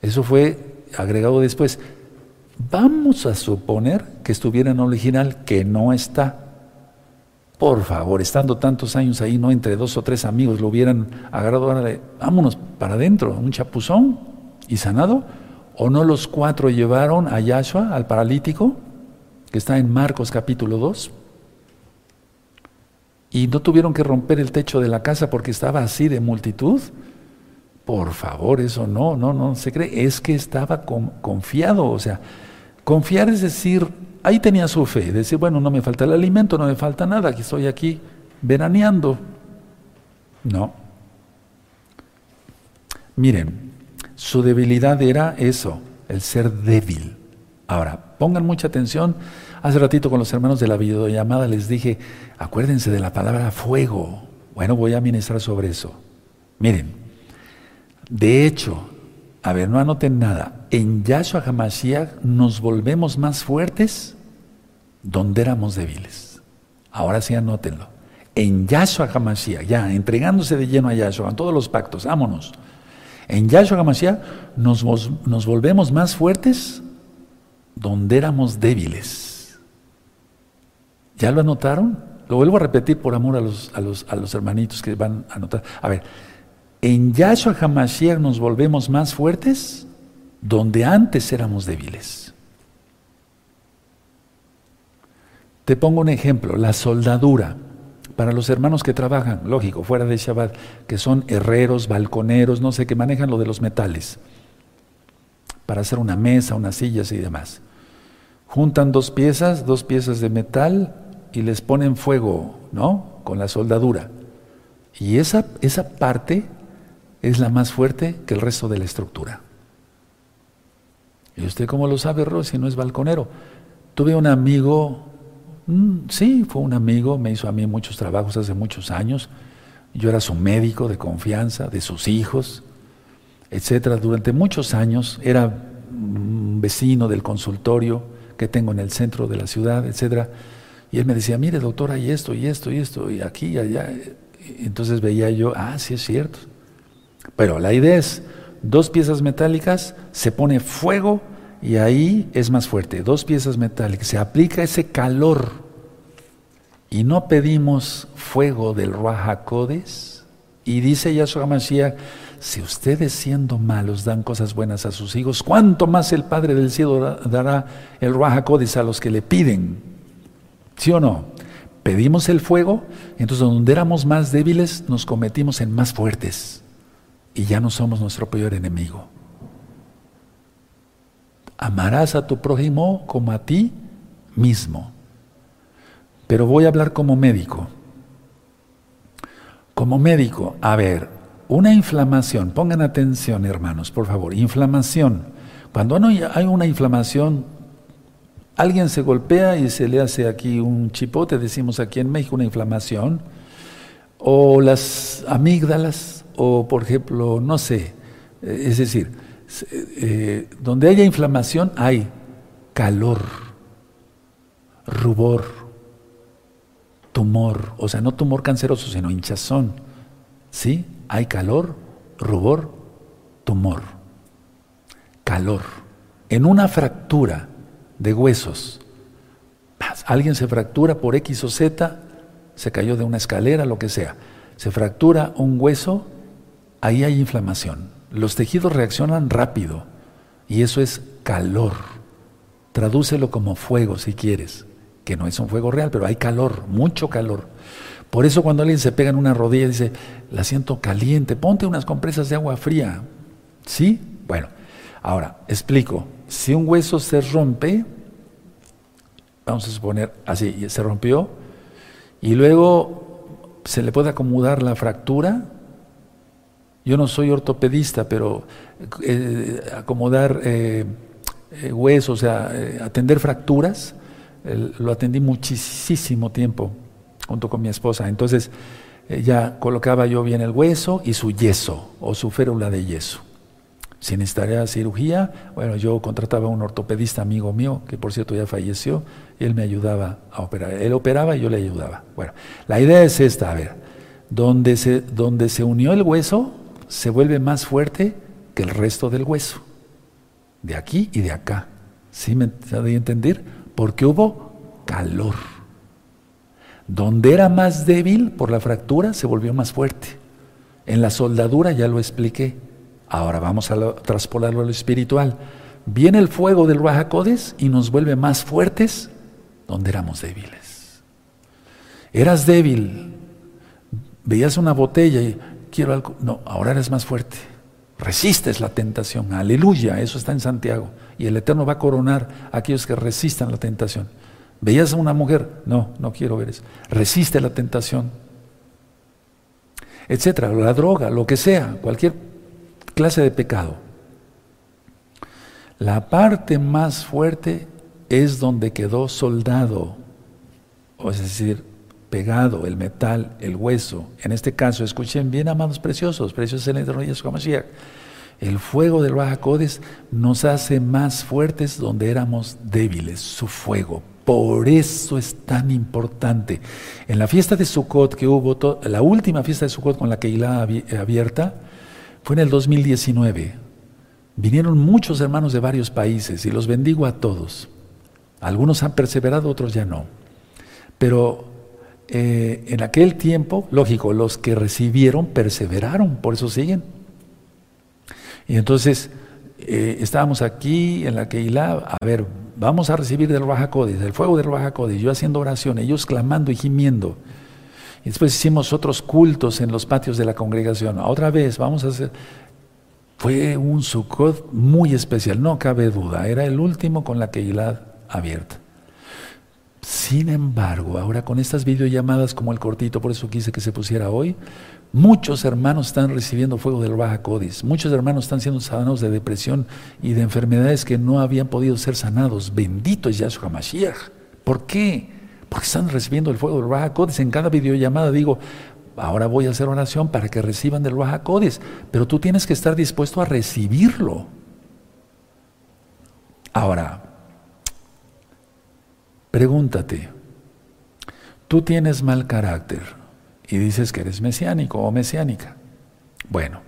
Eso fue agregado después. Vamos a suponer que estuviera en original, que no está. Por favor, estando tantos años ahí, no entre dos o tres amigos lo hubieran agarrado, vámonos para adentro, un chapuzón y sanado. ¿O no los cuatro llevaron a Yahshua, al paralítico, que está en Marcos capítulo 2? Y no tuvieron que romper el techo de la casa porque estaba así de multitud. Por favor, eso no, no, no se cree. Es que estaba confiado. O sea, confiar es decir, ahí tenía su fe, decir, bueno, no me falta el alimento, no me falta nada, que estoy aquí veraneando. No. Miren, su debilidad era eso, el ser débil. Ahora, pongan mucha atención Hace ratito con los hermanos de la videollamada les dije, acuérdense de la palabra fuego. Bueno, voy a ministrar sobre eso. Miren, de hecho, a ver, no anoten nada. En Yahshua HaMashiach nos volvemos más fuertes donde éramos débiles. Ahora sí anótenlo. En Yahshua HaMashiach, ya, entregándose de lleno a Yahshua, en todos los pactos, vámonos. En Yahshua HaMashiach nos, nos volvemos más fuertes donde éramos débiles. ¿Ya lo anotaron? Lo vuelvo a repetir por amor a los, a los, a los hermanitos que van a anotar. A ver, en Yahshua HaMashiach nos volvemos más fuertes donde antes éramos débiles. Te pongo un ejemplo, la soldadura. Para los hermanos que trabajan, lógico, fuera de Shabbat, que son herreros, balconeros, no sé, que manejan lo de los metales, para hacer una mesa, unas sillas y demás. Juntan dos piezas, dos piezas de metal y les ponen fuego, ¿no? Con la soldadura. Y esa, esa parte es la más fuerte que el resto de la estructura. ¿Y usted cómo lo sabe, Rosy? No es balconero. Tuve un amigo, mm, sí, fue un amigo, me hizo a mí muchos trabajos hace muchos años. Yo era su médico de confianza, de sus hijos, etcétera. Durante muchos años era un vecino del consultorio que tengo en el centro de la ciudad, etcétera. Y él me decía, mire, doctor, hay esto y esto y esto, y aquí y allá. Entonces veía yo, ah, sí es cierto. Pero la idea es, dos piezas metálicas, se pone fuego y ahí es más fuerte. Dos piezas metálicas, se aplica ese calor y no pedimos fuego del Rahakodes. Y dice Yahshua Mashiach, si ustedes siendo malos dan cosas buenas a sus hijos, ¿cuánto más el Padre del cielo dará el Rahakodes a los que le piden? ¿Sí o no? Pedimos el fuego, entonces donde éramos más débiles nos cometimos en más fuertes y ya no somos nuestro peor enemigo. Amarás a tu prójimo como a ti mismo. Pero voy a hablar como médico. Como médico, a ver, una inflamación, pongan atención hermanos, por favor, inflamación. Cuando hay una inflamación, alguien se golpea y se le hace aquí un chipote, decimos aquí en México una inflamación, o las amígdalas, o por ejemplo, no sé, eh, es decir, eh, donde haya inflamación hay calor, rubor, tumor, o sea, no tumor canceroso, sino hinchazón. ¿Sí? Hay calor, rubor, tumor. Calor. En una fractura de huesos, alguien se fractura por X o Z, se cayó de una escalera, lo que sea, se fractura un hueso, ahí hay inflamación. Los tejidos reaccionan rápido y eso es calor. Tradúcelo como fuego si quieres, que no es un fuego real, pero hay calor, mucho calor. Por eso cuando alguien se pega en una rodilla y dice, la siento caliente, ponte unas compresas de agua fría. ¿Sí? Bueno, ahora explico. Si un hueso se rompe, vamos a suponer así, se rompió, y luego se le puede acomodar la fractura, yo no soy ortopedista, pero eh, acomodar eh, eh, huesos, o sea, atender fracturas, lo atendí muchísimo tiempo junto con mi esposa. Entonces ya colocaba yo bien el hueso y su yeso o su férula de yeso. Si necesitaría cirugía, bueno, yo contrataba a un ortopedista amigo mío, que por cierto ya falleció, y él me ayudaba a operar. Él operaba y yo le ayudaba. Bueno, la idea es esta, a ver, donde se, donde se unió el hueso, se vuelve más fuerte que el resto del hueso, de aquí y de acá. ¿Sí me de entender? Porque hubo calor. Donde era más débil por la fractura, se volvió más fuerte. En la soldadura ya lo expliqué. Ahora vamos a traspolarlo a lo espiritual. Viene el fuego del Rahakodes y nos vuelve más fuertes donde éramos débiles. Eras débil, veías una botella y quiero algo. No, ahora eres más fuerte. Resistes la tentación. Aleluya, eso está en Santiago. Y el Eterno va a coronar a aquellos que resistan la tentación. ¿Veías a una mujer? No, no quiero ver eso. Resiste la tentación. Etcétera, la droga, lo que sea, cualquier clase de pecado. La parte más fuerte es donde quedó soldado, o es decir, pegado el metal, el hueso. En este caso, escuchen bien, amados preciosos, preciosos en el eterno Mashiach. El fuego del Baja Codes nos hace más fuertes donde éramos débiles, su fuego. Por eso es tan importante. En la fiesta de Sukkot que hubo, la última fiesta de Sukkot con la que Keilah abierta, fue en el 2019. Vinieron muchos hermanos de varios países y los bendigo a todos. Algunos han perseverado, otros ya no. Pero eh, en aquel tiempo, lógico, los que recibieron perseveraron, por eso siguen. Y entonces eh, estábamos aquí en la Keilah, a ver, vamos a recibir del Baja del fuego del Baja yo haciendo oración, ellos clamando y gimiendo. Y después hicimos otros cultos en los patios de la congregación. Otra vez, vamos a hacer. Fue un Sukkot muy especial, no cabe duda. Era el último con la Keilah abierta. Sin embargo, ahora con estas videollamadas como el cortito, por eso quise que se pusiera hoy, muchos hermanos están recibiendo fuego del Baja Codis, muchos hermanos están siendo sanados de depresión y de enfermedades que no habían podido ser sanados. Bendito es Yahshua Mashiach. ¿Por qué? Porque están recibiendo el fuego del Baja Codis. En cada videollamada digo, ahora voy a hacer oración para que reciban del Baja Codis, pero tú tienes que estar dispuesto a recibirlo. Ahora, Pregúntate, tú tienes mal carácter y dices que eres mesiánico o mesiánica. Bueno,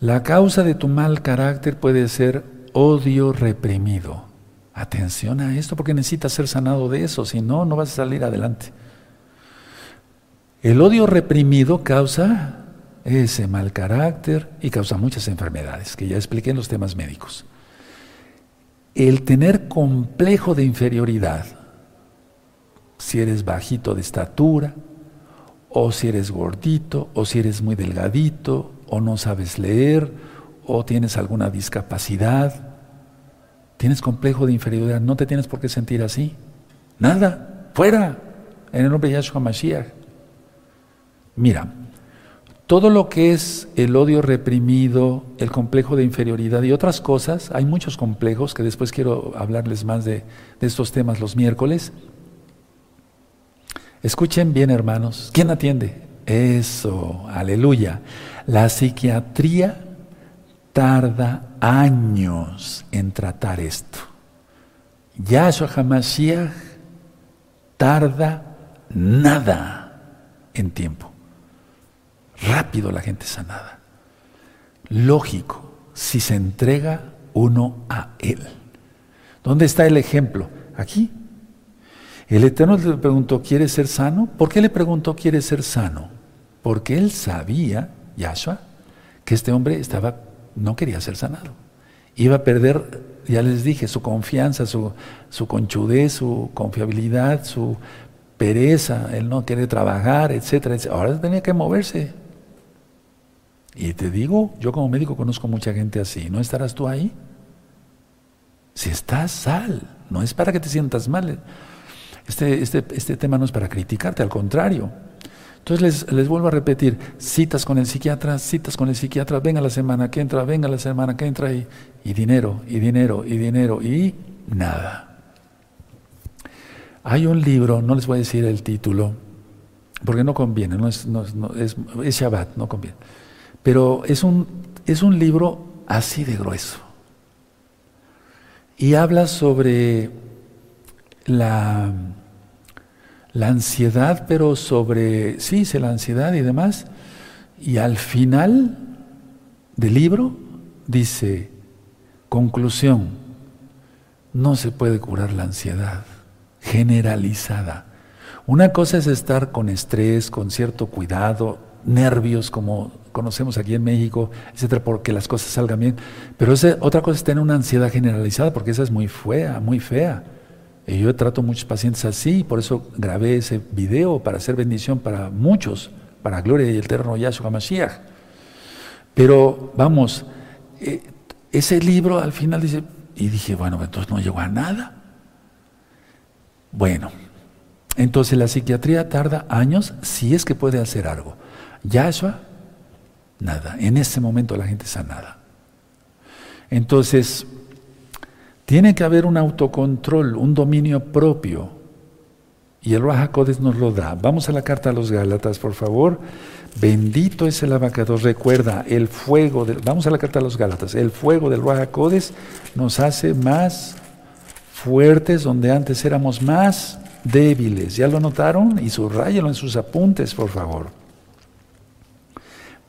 la causa de tu mal carácter puede ser odio reprimido. Atención a esto porque necesitas ser sanado de eso, si no, no vas a salir adelante. El odio reprimido causa ese mal carácter y causa muchas enfermedades, que ya expliqué en los temas médicos el tener complejo de inferioridad, si eres bajito de estatura, o si eres gordito, o si eres muy delgadito, o no sabes leer, o tienes alguna discapacidad, tienes complejo de inferioridad, no te tienes por qué sentir así. Nada, fuera, en el nombre de Yahshua Mashiach. Mira, todo lo que es el odio reprimido, el complejo de inferioridad y otras cosas, hay muchos complejos que después quiero hablarles más de, estos temas los miércoles. Escuchen bien, hermanos. ¿Quién atiende? Eso, aleluya. La psiquiatría tarda años en tratar esto. Yahshua HaMashiach tarda nada en tiempo rápido la gente sanada. Lógico, si se entrega uno a Él. ¿Dónde está el ejemplo? Aquí. El Eterno le preguntó, ¿quieres ser sano? ¿Por qué le preguntó, ¿quieres ser sano? Porque él sabía, Yahshua, que este hombre estaba, no quería ser sanado. Iba a perder, ya les dije, su confianza, su, su conchudez, su confiabilidad, su pereza, él no quiere trabajar, etcétera, etcétera. Ahora tenía que moverse, y te digo, yo como médico conozco mucha gente así. ¿No estarás tú ahí? Si estás, sal. No es para que te sientas mal. Este, este, este tema no es para criticarte, al contrario. Entonces les, vuelvo a repetir, citas con el psiquiatra, citas con el psiquiatra, venga la semana que entra, venga la semana que entra y, y dinero, y dinero, y dinero, y nada. Hay un libro, no les voy a decir el título, porque no conviene, no es, no, es, es Shabbat, no conviene. Pero es un, es un libro así de grueso. Y habla sobre la, la ansiedad, pero sobre, sí, se la ansiedad y demás. Y al final del libro dice, conclusión, no se puede curar la ansiedad generalizada. Una cosa es estar con estrés, con cierto cuidado, nervios como conocemos aquí en México, etcétera, porque las cosas salgan bien. Pero otra cosa es tener una ansiedad generalizada, porque esa es muy fea, muy fea. Y yo trato muchos pacientes así, por eso grabé ese video para hacer bendición para muchos, para gloria y eterno Yahshua Mashiach. Pero vamos, eh, ese libro al final dice, y dije, bueno, entonces no llegó a nada. Bueno, entonces la psiquiatría tarda años si es que puede hacer algo. Yahshua Nada. En ese momento la gente está nada. Entonces, Tiene que haber un autocontrol, un dominio propio. Y el Rahakodes nos lo da. Vamos a la carta a los Gálatas, por favor. Bendito es el abacados. Recuerda, el fuego, del, vamos a la carta a los Gálatas. El fuego del Rahakodes nos hace más fuertes, donde antes éramos más débiles. ¿Ya lo notaron? Y subrayalo en sus apuntes, por favor.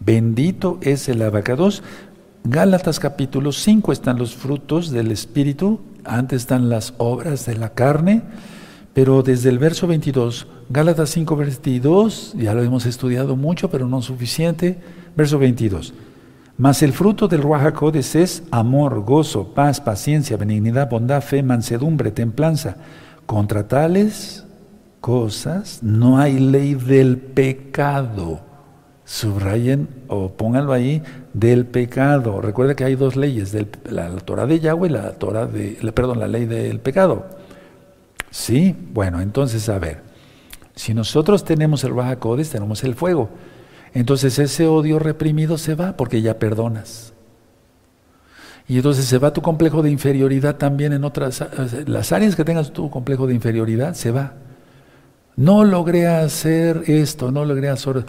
Bendito es el abacados. Gálatas capítulo 5 están los frutos del Espíritu, antes están las obras de la carne, pero desde el verso 22, Gálatas 5, 22, ya lo hemos estudiado mucho, pero no suficiente, verso 22. Mas el fruto del Ruajacodes es amor, gozo, paz, paciencia, benignidad, bondad, fe, mansedumbre, templanza. Contra tales cosas no hay ley del pecado subrayen o pónganlo ahí del pecado. Recuerda que hay dos leyes, la, Torah de Yahweh y la Torah de, perdón, la ley del pecado. Sí, bueno, entonces a ver, si nosotros tenemos el Baja tenemos el fuego. Entonces ese odio reprimido se va porque ya perdonas. Y entonces se va tu complejo de inferioridad también en otras, las áreas que tengas tu complejo de inferioridad, se va. No logré hacer esto, no logré hacer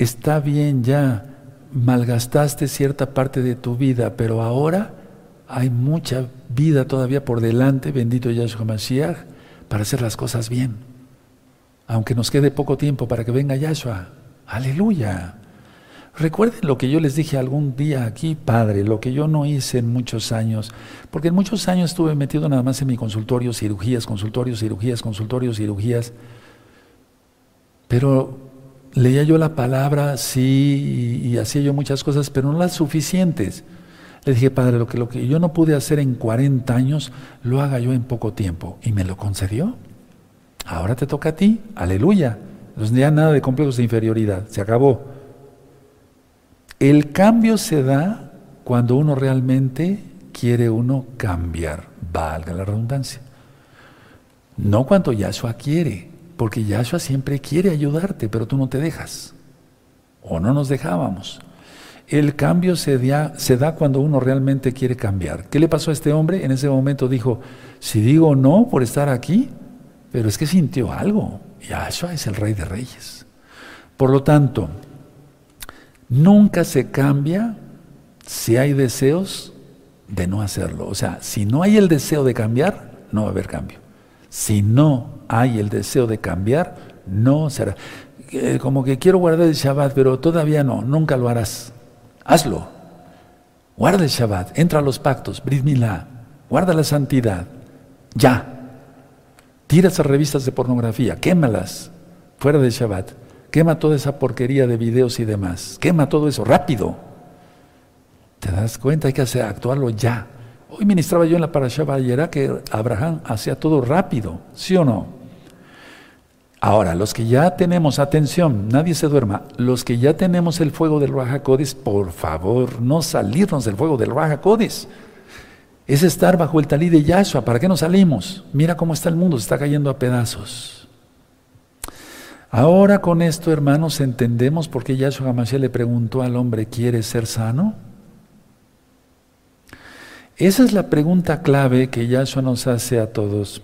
está bien ya, malgastaste cierta parte de tu vida, pero ahora hay mucha vida todavía por delante, bendito Yahshua Mashiach, para hacer las cosas bien. Aunque nos quede poco tiempo para que venga Yahshua. Aleluya. Recuerden lo que yo les dije algún día aquí, Padre, lo que yo no hice en muchos años, porque en muchos años estuve metido nada más en mi consultorio, cirugías, consultorios, cirugías, consultorios, cirugías, pero leía yo la palabra, sí, y, hacía yo muchas cosas, pero no las suficientes. Le dije, Padre, lo que, yo no pude hacer en 40 años, lo haga yo en poco tiempo. Y me lo concedió. Ahora te toca a ti, aleluya. Entonces ya nada de complejos de inferioridad, se acabó. El cambio se da cuando uno realmente quiere uno cambiar, valga la redundancia. No cuando Yahshua quiere. Porque Yahshua siempre quiere ayudarte, pero tú no te dejas. O no nos dejábamos. El cambio se da, cuando uno realmente quiere cambiar. ¿Qué le pasó a este hombre? En ese momento dijo, si digo no por estar aquí, pero es que sintió algo. Yahshua es el rey de reyes. Por lo tanto, nunca se cambia si hay deseos de no hacerlo. O sea, si no hay el deseo de cambiar, no va a haber cambio. Si no hay el deseo de cambiar, no será. Eh, como que quiero guardar el Shabbat, pero todavía no, nunca lo harás. Hazlo. Guarda el Shabbat, entra a los pactos, Brit guarda la santidad. Ya. Tira esas revistas de pornografía, quémalas fuera del Shabbat. Quema toda esa porquería de videos y demás. Quema todo eso rápido. ¿Te das cuenta? Hay que hacer, actuarlo ya. Hoy ministraba yo en la parasha Bayera que Abraham hacía todo rápido, ¿sí o no? Ahora, los que ya tenemos, atención, nadie se duerma, los que ya tenemos el fuego del Raja por favor, no salirnos del fuego del Raja Es estar bajo el talí de Yahshua. ¿Para qué nos salimos? Mira cómo está el mundo, se está cayendo a pedazos. Ahora con esto, hermanos, entendemos por qué Yahshua Hamashiach le preguntó al hombre, ¿quieres ser sano? Esa es la pregunta clave que Yahshua nos hace a todos.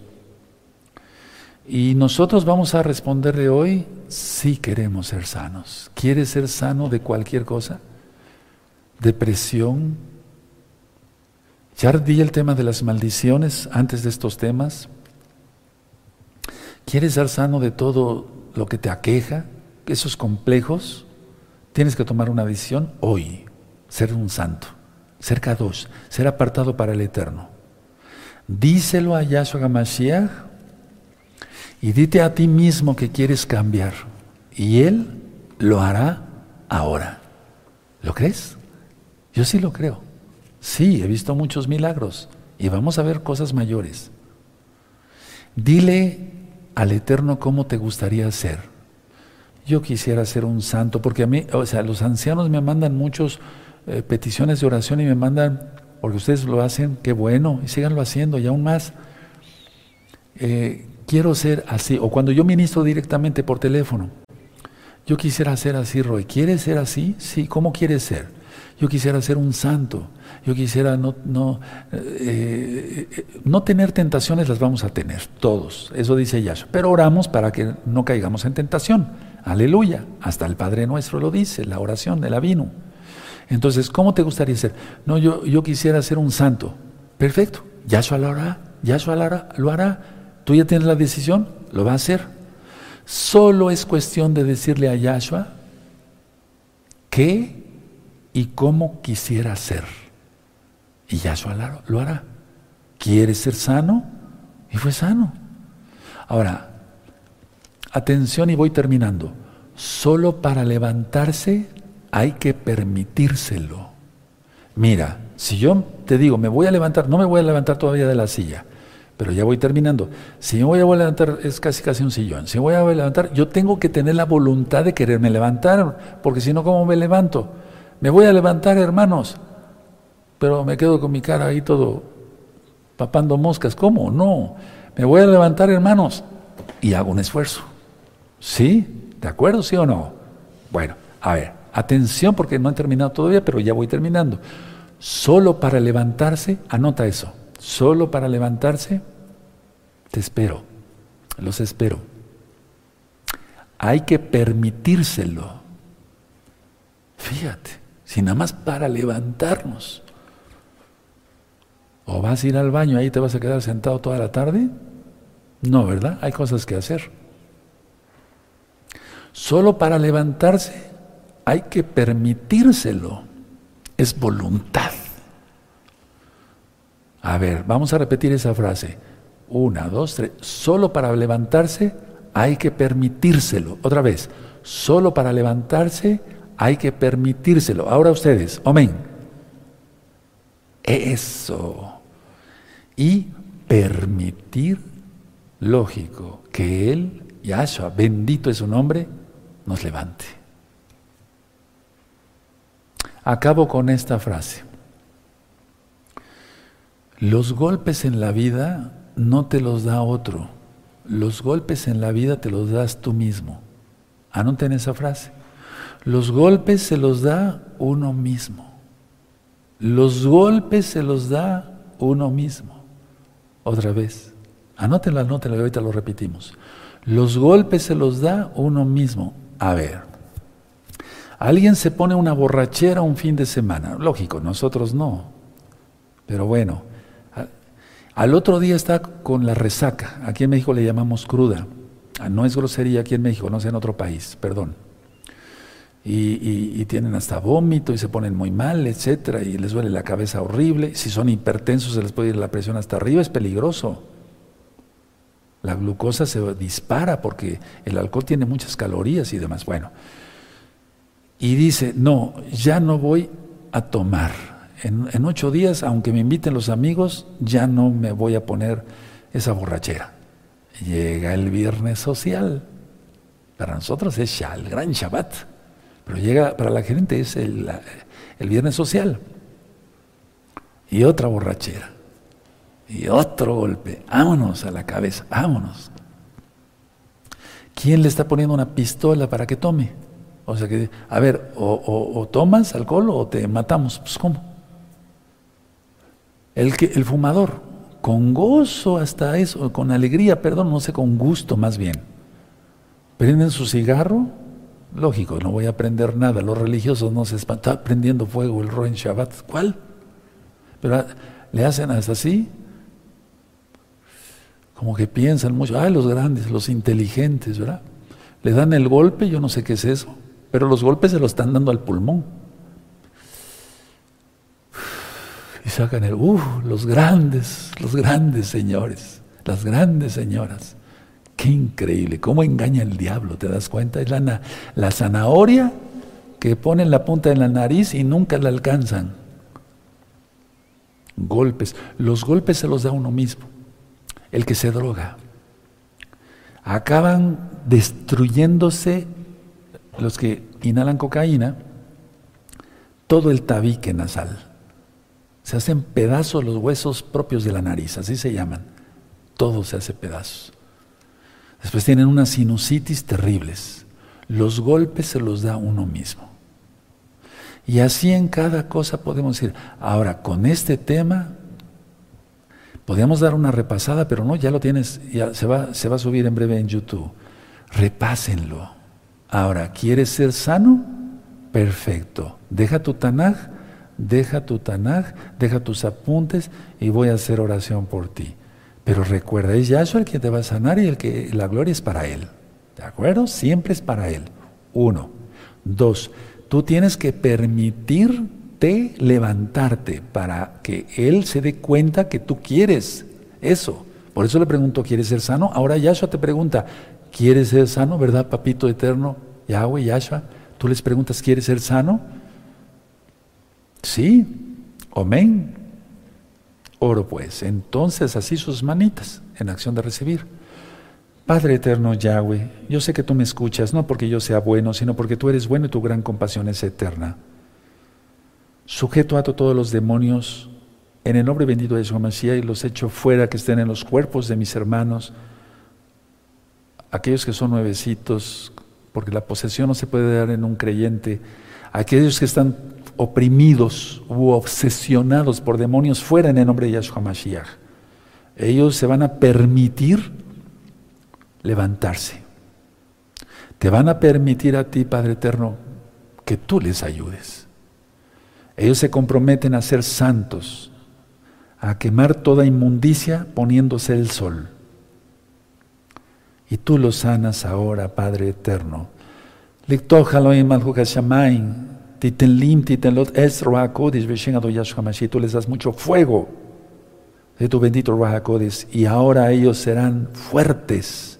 Y nosotros vamos a responderle hoy, sí queremos ser sanos. ¿Quieres ser sano de cualquier cosa? ¿Depresión? Ya di el tema de las maldiciones antes de estos temas. ¿Quieres ser sano de todo lo que te aqueja? Esos complejos. Tienes que tomar una decisión hoy, ser un santo, ser dos, ser apartado para el eterno. Díselo a Yahshua Gamashiach y dite a ti mismo que quieres cambiar. Y Él lo hará ahora. ¿Lo crees? Yo sí lo creo. Sí, he visto muchos milagros y vamos a ver cosas mayores. Dile al Eterno cómo te gustaría ser. Yo quisiera ser un santo, porque a mí, o sea, los ancianos me mandan muchas eh, peticiones de oración y me mandan, porque ustedes lo hacen, qué bueno, y síganlo haciendo y aún más. Eh, quiero ser así, o cuando yo ministro directamente por teléfono, yo quisiera ser así, Roy, ¿quieres ser así? Sí, ¿cómo quieres ser? Yo quisiera ser un santo. Yo quisiera no, no, eh, eh, no tener tentaciones, las vamos a tener, todos. Eso dice Yahshua. Pero oramos para que no caigamos en tentación. Aleluya. Hasta el Padre Nuestro lo dice, la oración del Avino. Entonces, ¿cómo te gustaría ser? No, yo, yo quisiera ser un santo. Perfecto. Yahshua lo hará. Yahshua lo hará. Lo hará. Tú ya tienes la decisión, lo va a hacer. Solo es cuestión de decirle a Yahshua qué y cómo quisiera ser. Y Yahshua lo hará. ¿Quieres ser sano? Y fue sano. Ahora, atención y voy terminando. Solo para levantarse hay que permitírselo. Mira, si yo te digo, me voy a levantar, no me voy a levantar todavía de la silla, pero ya voy terminando. Si me voy a levantar, es casi casi un sillón. Si me voy a levantar, yo tengo que tener la voluntad de quererme levantar, porque si no, ¿cómo me levanto? Me voy a levantar, hermanos, pero me quedo con mi cara ahí todo papando moscas. ¿Cómo? No. Me voy a levantar, hermanos, y hago un esfuerzo. ¿Sí? ¿De acuerdo? ¿Sí o no? Bueno, a ver, atención porque no he terminado todavía, pero ya voy terminando. Solo para levantarse, anota eso solo para levantarse, te espero, los espero. Hay que permitírselo. Fíjate, si nada más para levantarnos. ¿O vas a ir al baño ahí te vas a quedar sentado toda la tarde? No, ¿verdad? Hay cosas que hacer. Solo para levantarse hay que permitírselo. Es voluntad. A ver, vamos a repetir esa frase. Una, dos, tres. Solo para levantarse hay que permitírselo. Otra vez. Solo para levantarse hay que permitírselo. Ahora ustedes. Amén. Eso. Y permitir, lógico, que Él, Yahshua, bendito es su nombre, nos levante. Acabo con esta frase. Los golpes en la vida no te los da otro. Los golpes en la vida te los das tú mismo. Anoten esa frase. Los golpes se los da uno mismo. Los golpes se los da uno mismo. Otra vez. Anótenlo, anótenlo, ahorita lo repetimos. Los golpes se los da uno mismo. A ver. Alguien se pone una borrachera un fin de semana. Lógico, nosotros no. Pero bueno, al otro día está con la resaca. Aquí en México le llamamos cruda. Ah, no es grosería aquí en México, no sé en otro país, perdón. Y, tienen hasta vómito y se ponen muy mal, etcétera, y les duele la cabeza horrible. Si son hipertensos, se les puede ir la presión hasta arriba, es peligroso. La glucosa se dispara porque el alcohol tiene muchas calorías y demás. Bueno, y dice: No, ya no voy a tomar en, ocho días, aunque me inviten los amigos, ya no me voy a poner esa borrachera. Llega el viernes social. Para nosotros es ya el gran Shabbat. Pero llega, para la gente es el, viernes social. Y otra borrachera. Y otro golpe. Vámonos a la cabeza, vámonos. ¿Quién le está poniendo una pistola para que tome? O sea que, a ver, o, o tomas alcohol o te matamos. Pues ¿cómo? El, que, el fumador, con gozo hasta eso, con alegría, perdón, no sé, con gusto más bien. Prenden su cigarro, lógico, no voy a prender nada, los religiosos no se espantan, está prendiendo fuego el Roen Shabbat, ¿cuál? Pero ah, le hacen hasta así, como que piensan mucho, ah, los grandes, los inteligentes, ¿verdad? Le dan el golpe, yo no sé qué es eso, pero los golpes se lo están dando al pulmón. Y sacan el, uff, los grandes, los grandes señores, las grandes señoras. Qué increíble, cómo engaña el diablo, ¿te das cuenta? Es la, la zanahoria que ponen la punta en la nariz y nunca la alcanzan. Golpes, los golpes se los da uno mismo, el que se droga. Acaban destruyéndose los que inhalan cocaína, todo el tabique nasal se hacen pedazos los huesos propios de la nariz, así se llaman. Todo se hace pedazos. Después tienen unas sinusitis terribles. Los golpes se los da uno mismo. Y así en cada cosa podemos ir. Ahora, con este tema, podríamos dar una repasada, pero no, ya lo tienes, ya se va, se va a subir en breve en YouTube. Repásenlo. Ahora, ¿quieres ser sano? Perfecto. Deja tu Tanaj, deja tu Tanaj, deja tus apuntes y voy a hacer oración por ti. Pero recuerda, es Yahshua el que te va a sanar y el que la gloria es para Él. ¿De acuerdo? Siempre es para Él. Uno. Dos, tú tienes que permitirte levantarte para que Él se dé cuenta que tú quieres eso. Por eso le pregunto, ¿quieres ser sano? Ahora Yahshua te pregunta, ¿quieres ser sano, verdad, papito eterno? Yahweh, Yahshua. Tú les preguntas, ¿quieres ser sano? Sí. Amén. Oro pues. Entonces así sus manitas en acción de recibir. Padre eterno Yahweh, yo sé que tú me escuchas, no porque yo sea bueno, sino porque tú eres bueno y tu gran compasión es eterna. Sujeto a todos los demonios en el nombre bendito de su Mesías y los echo fuera que estén en los cuerpos de mis hermanos, aquellos que son nuevecitos, porque la posesión no se puede dar en un creyente, aquellos que están oprimidos u obsesionados por demonios fuera en el nombre de Yahshua Mashiach. Ellos se van a permitir levantarse. Te van a permitir a ti, Padre Eterno, que tú les ayudes. Ellos se comprometen a ser santos, a quemar toda inmundicia poniéndose el sol. Y tú los sanas ahora, Padre Eterno. Tú les das mucho fuego de tu bendito Ruach y ahora ellos serán fuertes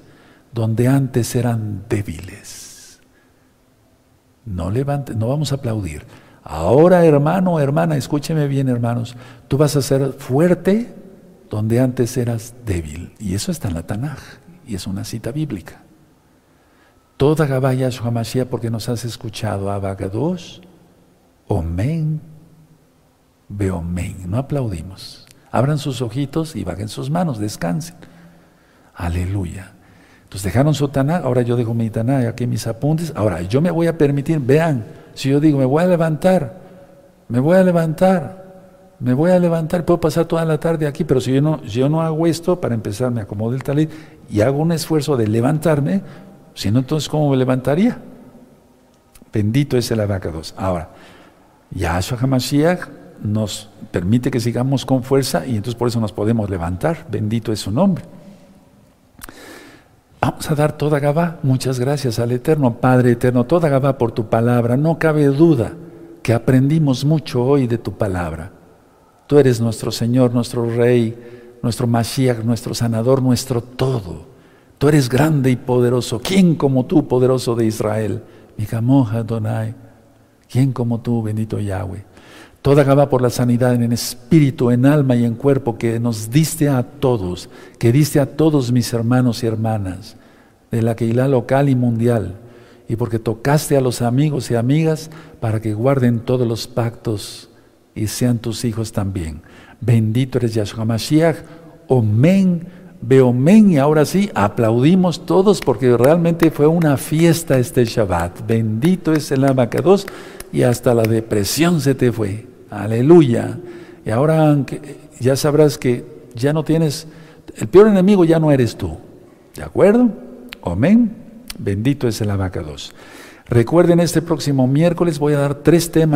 donde antes eran débiles. No levante, no vamos a aplaudir. Ahora, hermano, hermana, escúcheme bien, hermanos, tú vas a ser fuerte donde antes eras débil. Y eso está en la Tanaj, y es una cita bíblica. Toda Gabaya Mashiach porque nos has escuchado, Abagados, Omen, Beomen. No aplaudimos. Abran sus ojitos y bajen sus manos, descansen. Aleluya. Entonces dejaron su Taná, ahora yo dejo mi Taná aquí mis apuntes. Ahora yo me voy a permitir, vean, si yo digo, me voy a levantar, me voy a levantar, me voy a levantar, puedo pasar toda la tarde aquí, pero si yo no, yo no hago esto, para empezar me acomodo el talit y hago un esfuerzo de levantarme, si no, entonces ¿cómo me levantaría? Bendito es el abacados. Ahora, Yahshua HaMashiach nos permite que sigamos con fuerza y entonces por eso nos podemos levantar. Bendito es su nombre. Vamos a dar toda Gabá. Muchas gracias al Eterno, Padre Eterno, toda Gabá por tu palabra. No cabe duda que aprendimos mucho hoy de tu palabra. Tú eres nuestro Señor, nuestro Rey, nuestro Mashiach, nuestro Sanador, nuestro todo. Tú eres grande y poderoso. ¿Quién como tú, poderoso de Israel? Mikamoja Donai. ¿Quién como tú, bendito Yahweh? Toda Gabá por la sanidad en espíritu, en alma y en cuerpo que nos diste a todos, que diste a todos mis hermanos y hermanas de la Keilah local y mundial, y porque tocaste a los amigos y amigas para que guarden todos los pactos y sean tus hijos también. Bendito eres Yahshua Mashiach, Omen, Beomen, y ahora sí, aplaudimos todos porque realmente fue una fiesta este Shabbat. Bendito es el Abacados y hasta la depresión se te fue. Aleluya. Y ahora ya sabrás que ya no tienes, el peor enemigo ya no eres tú. ¿De acuerdo? Amén. Bendito es el abacados. Recuerden, este próximo miércoles voy a dar tres temas.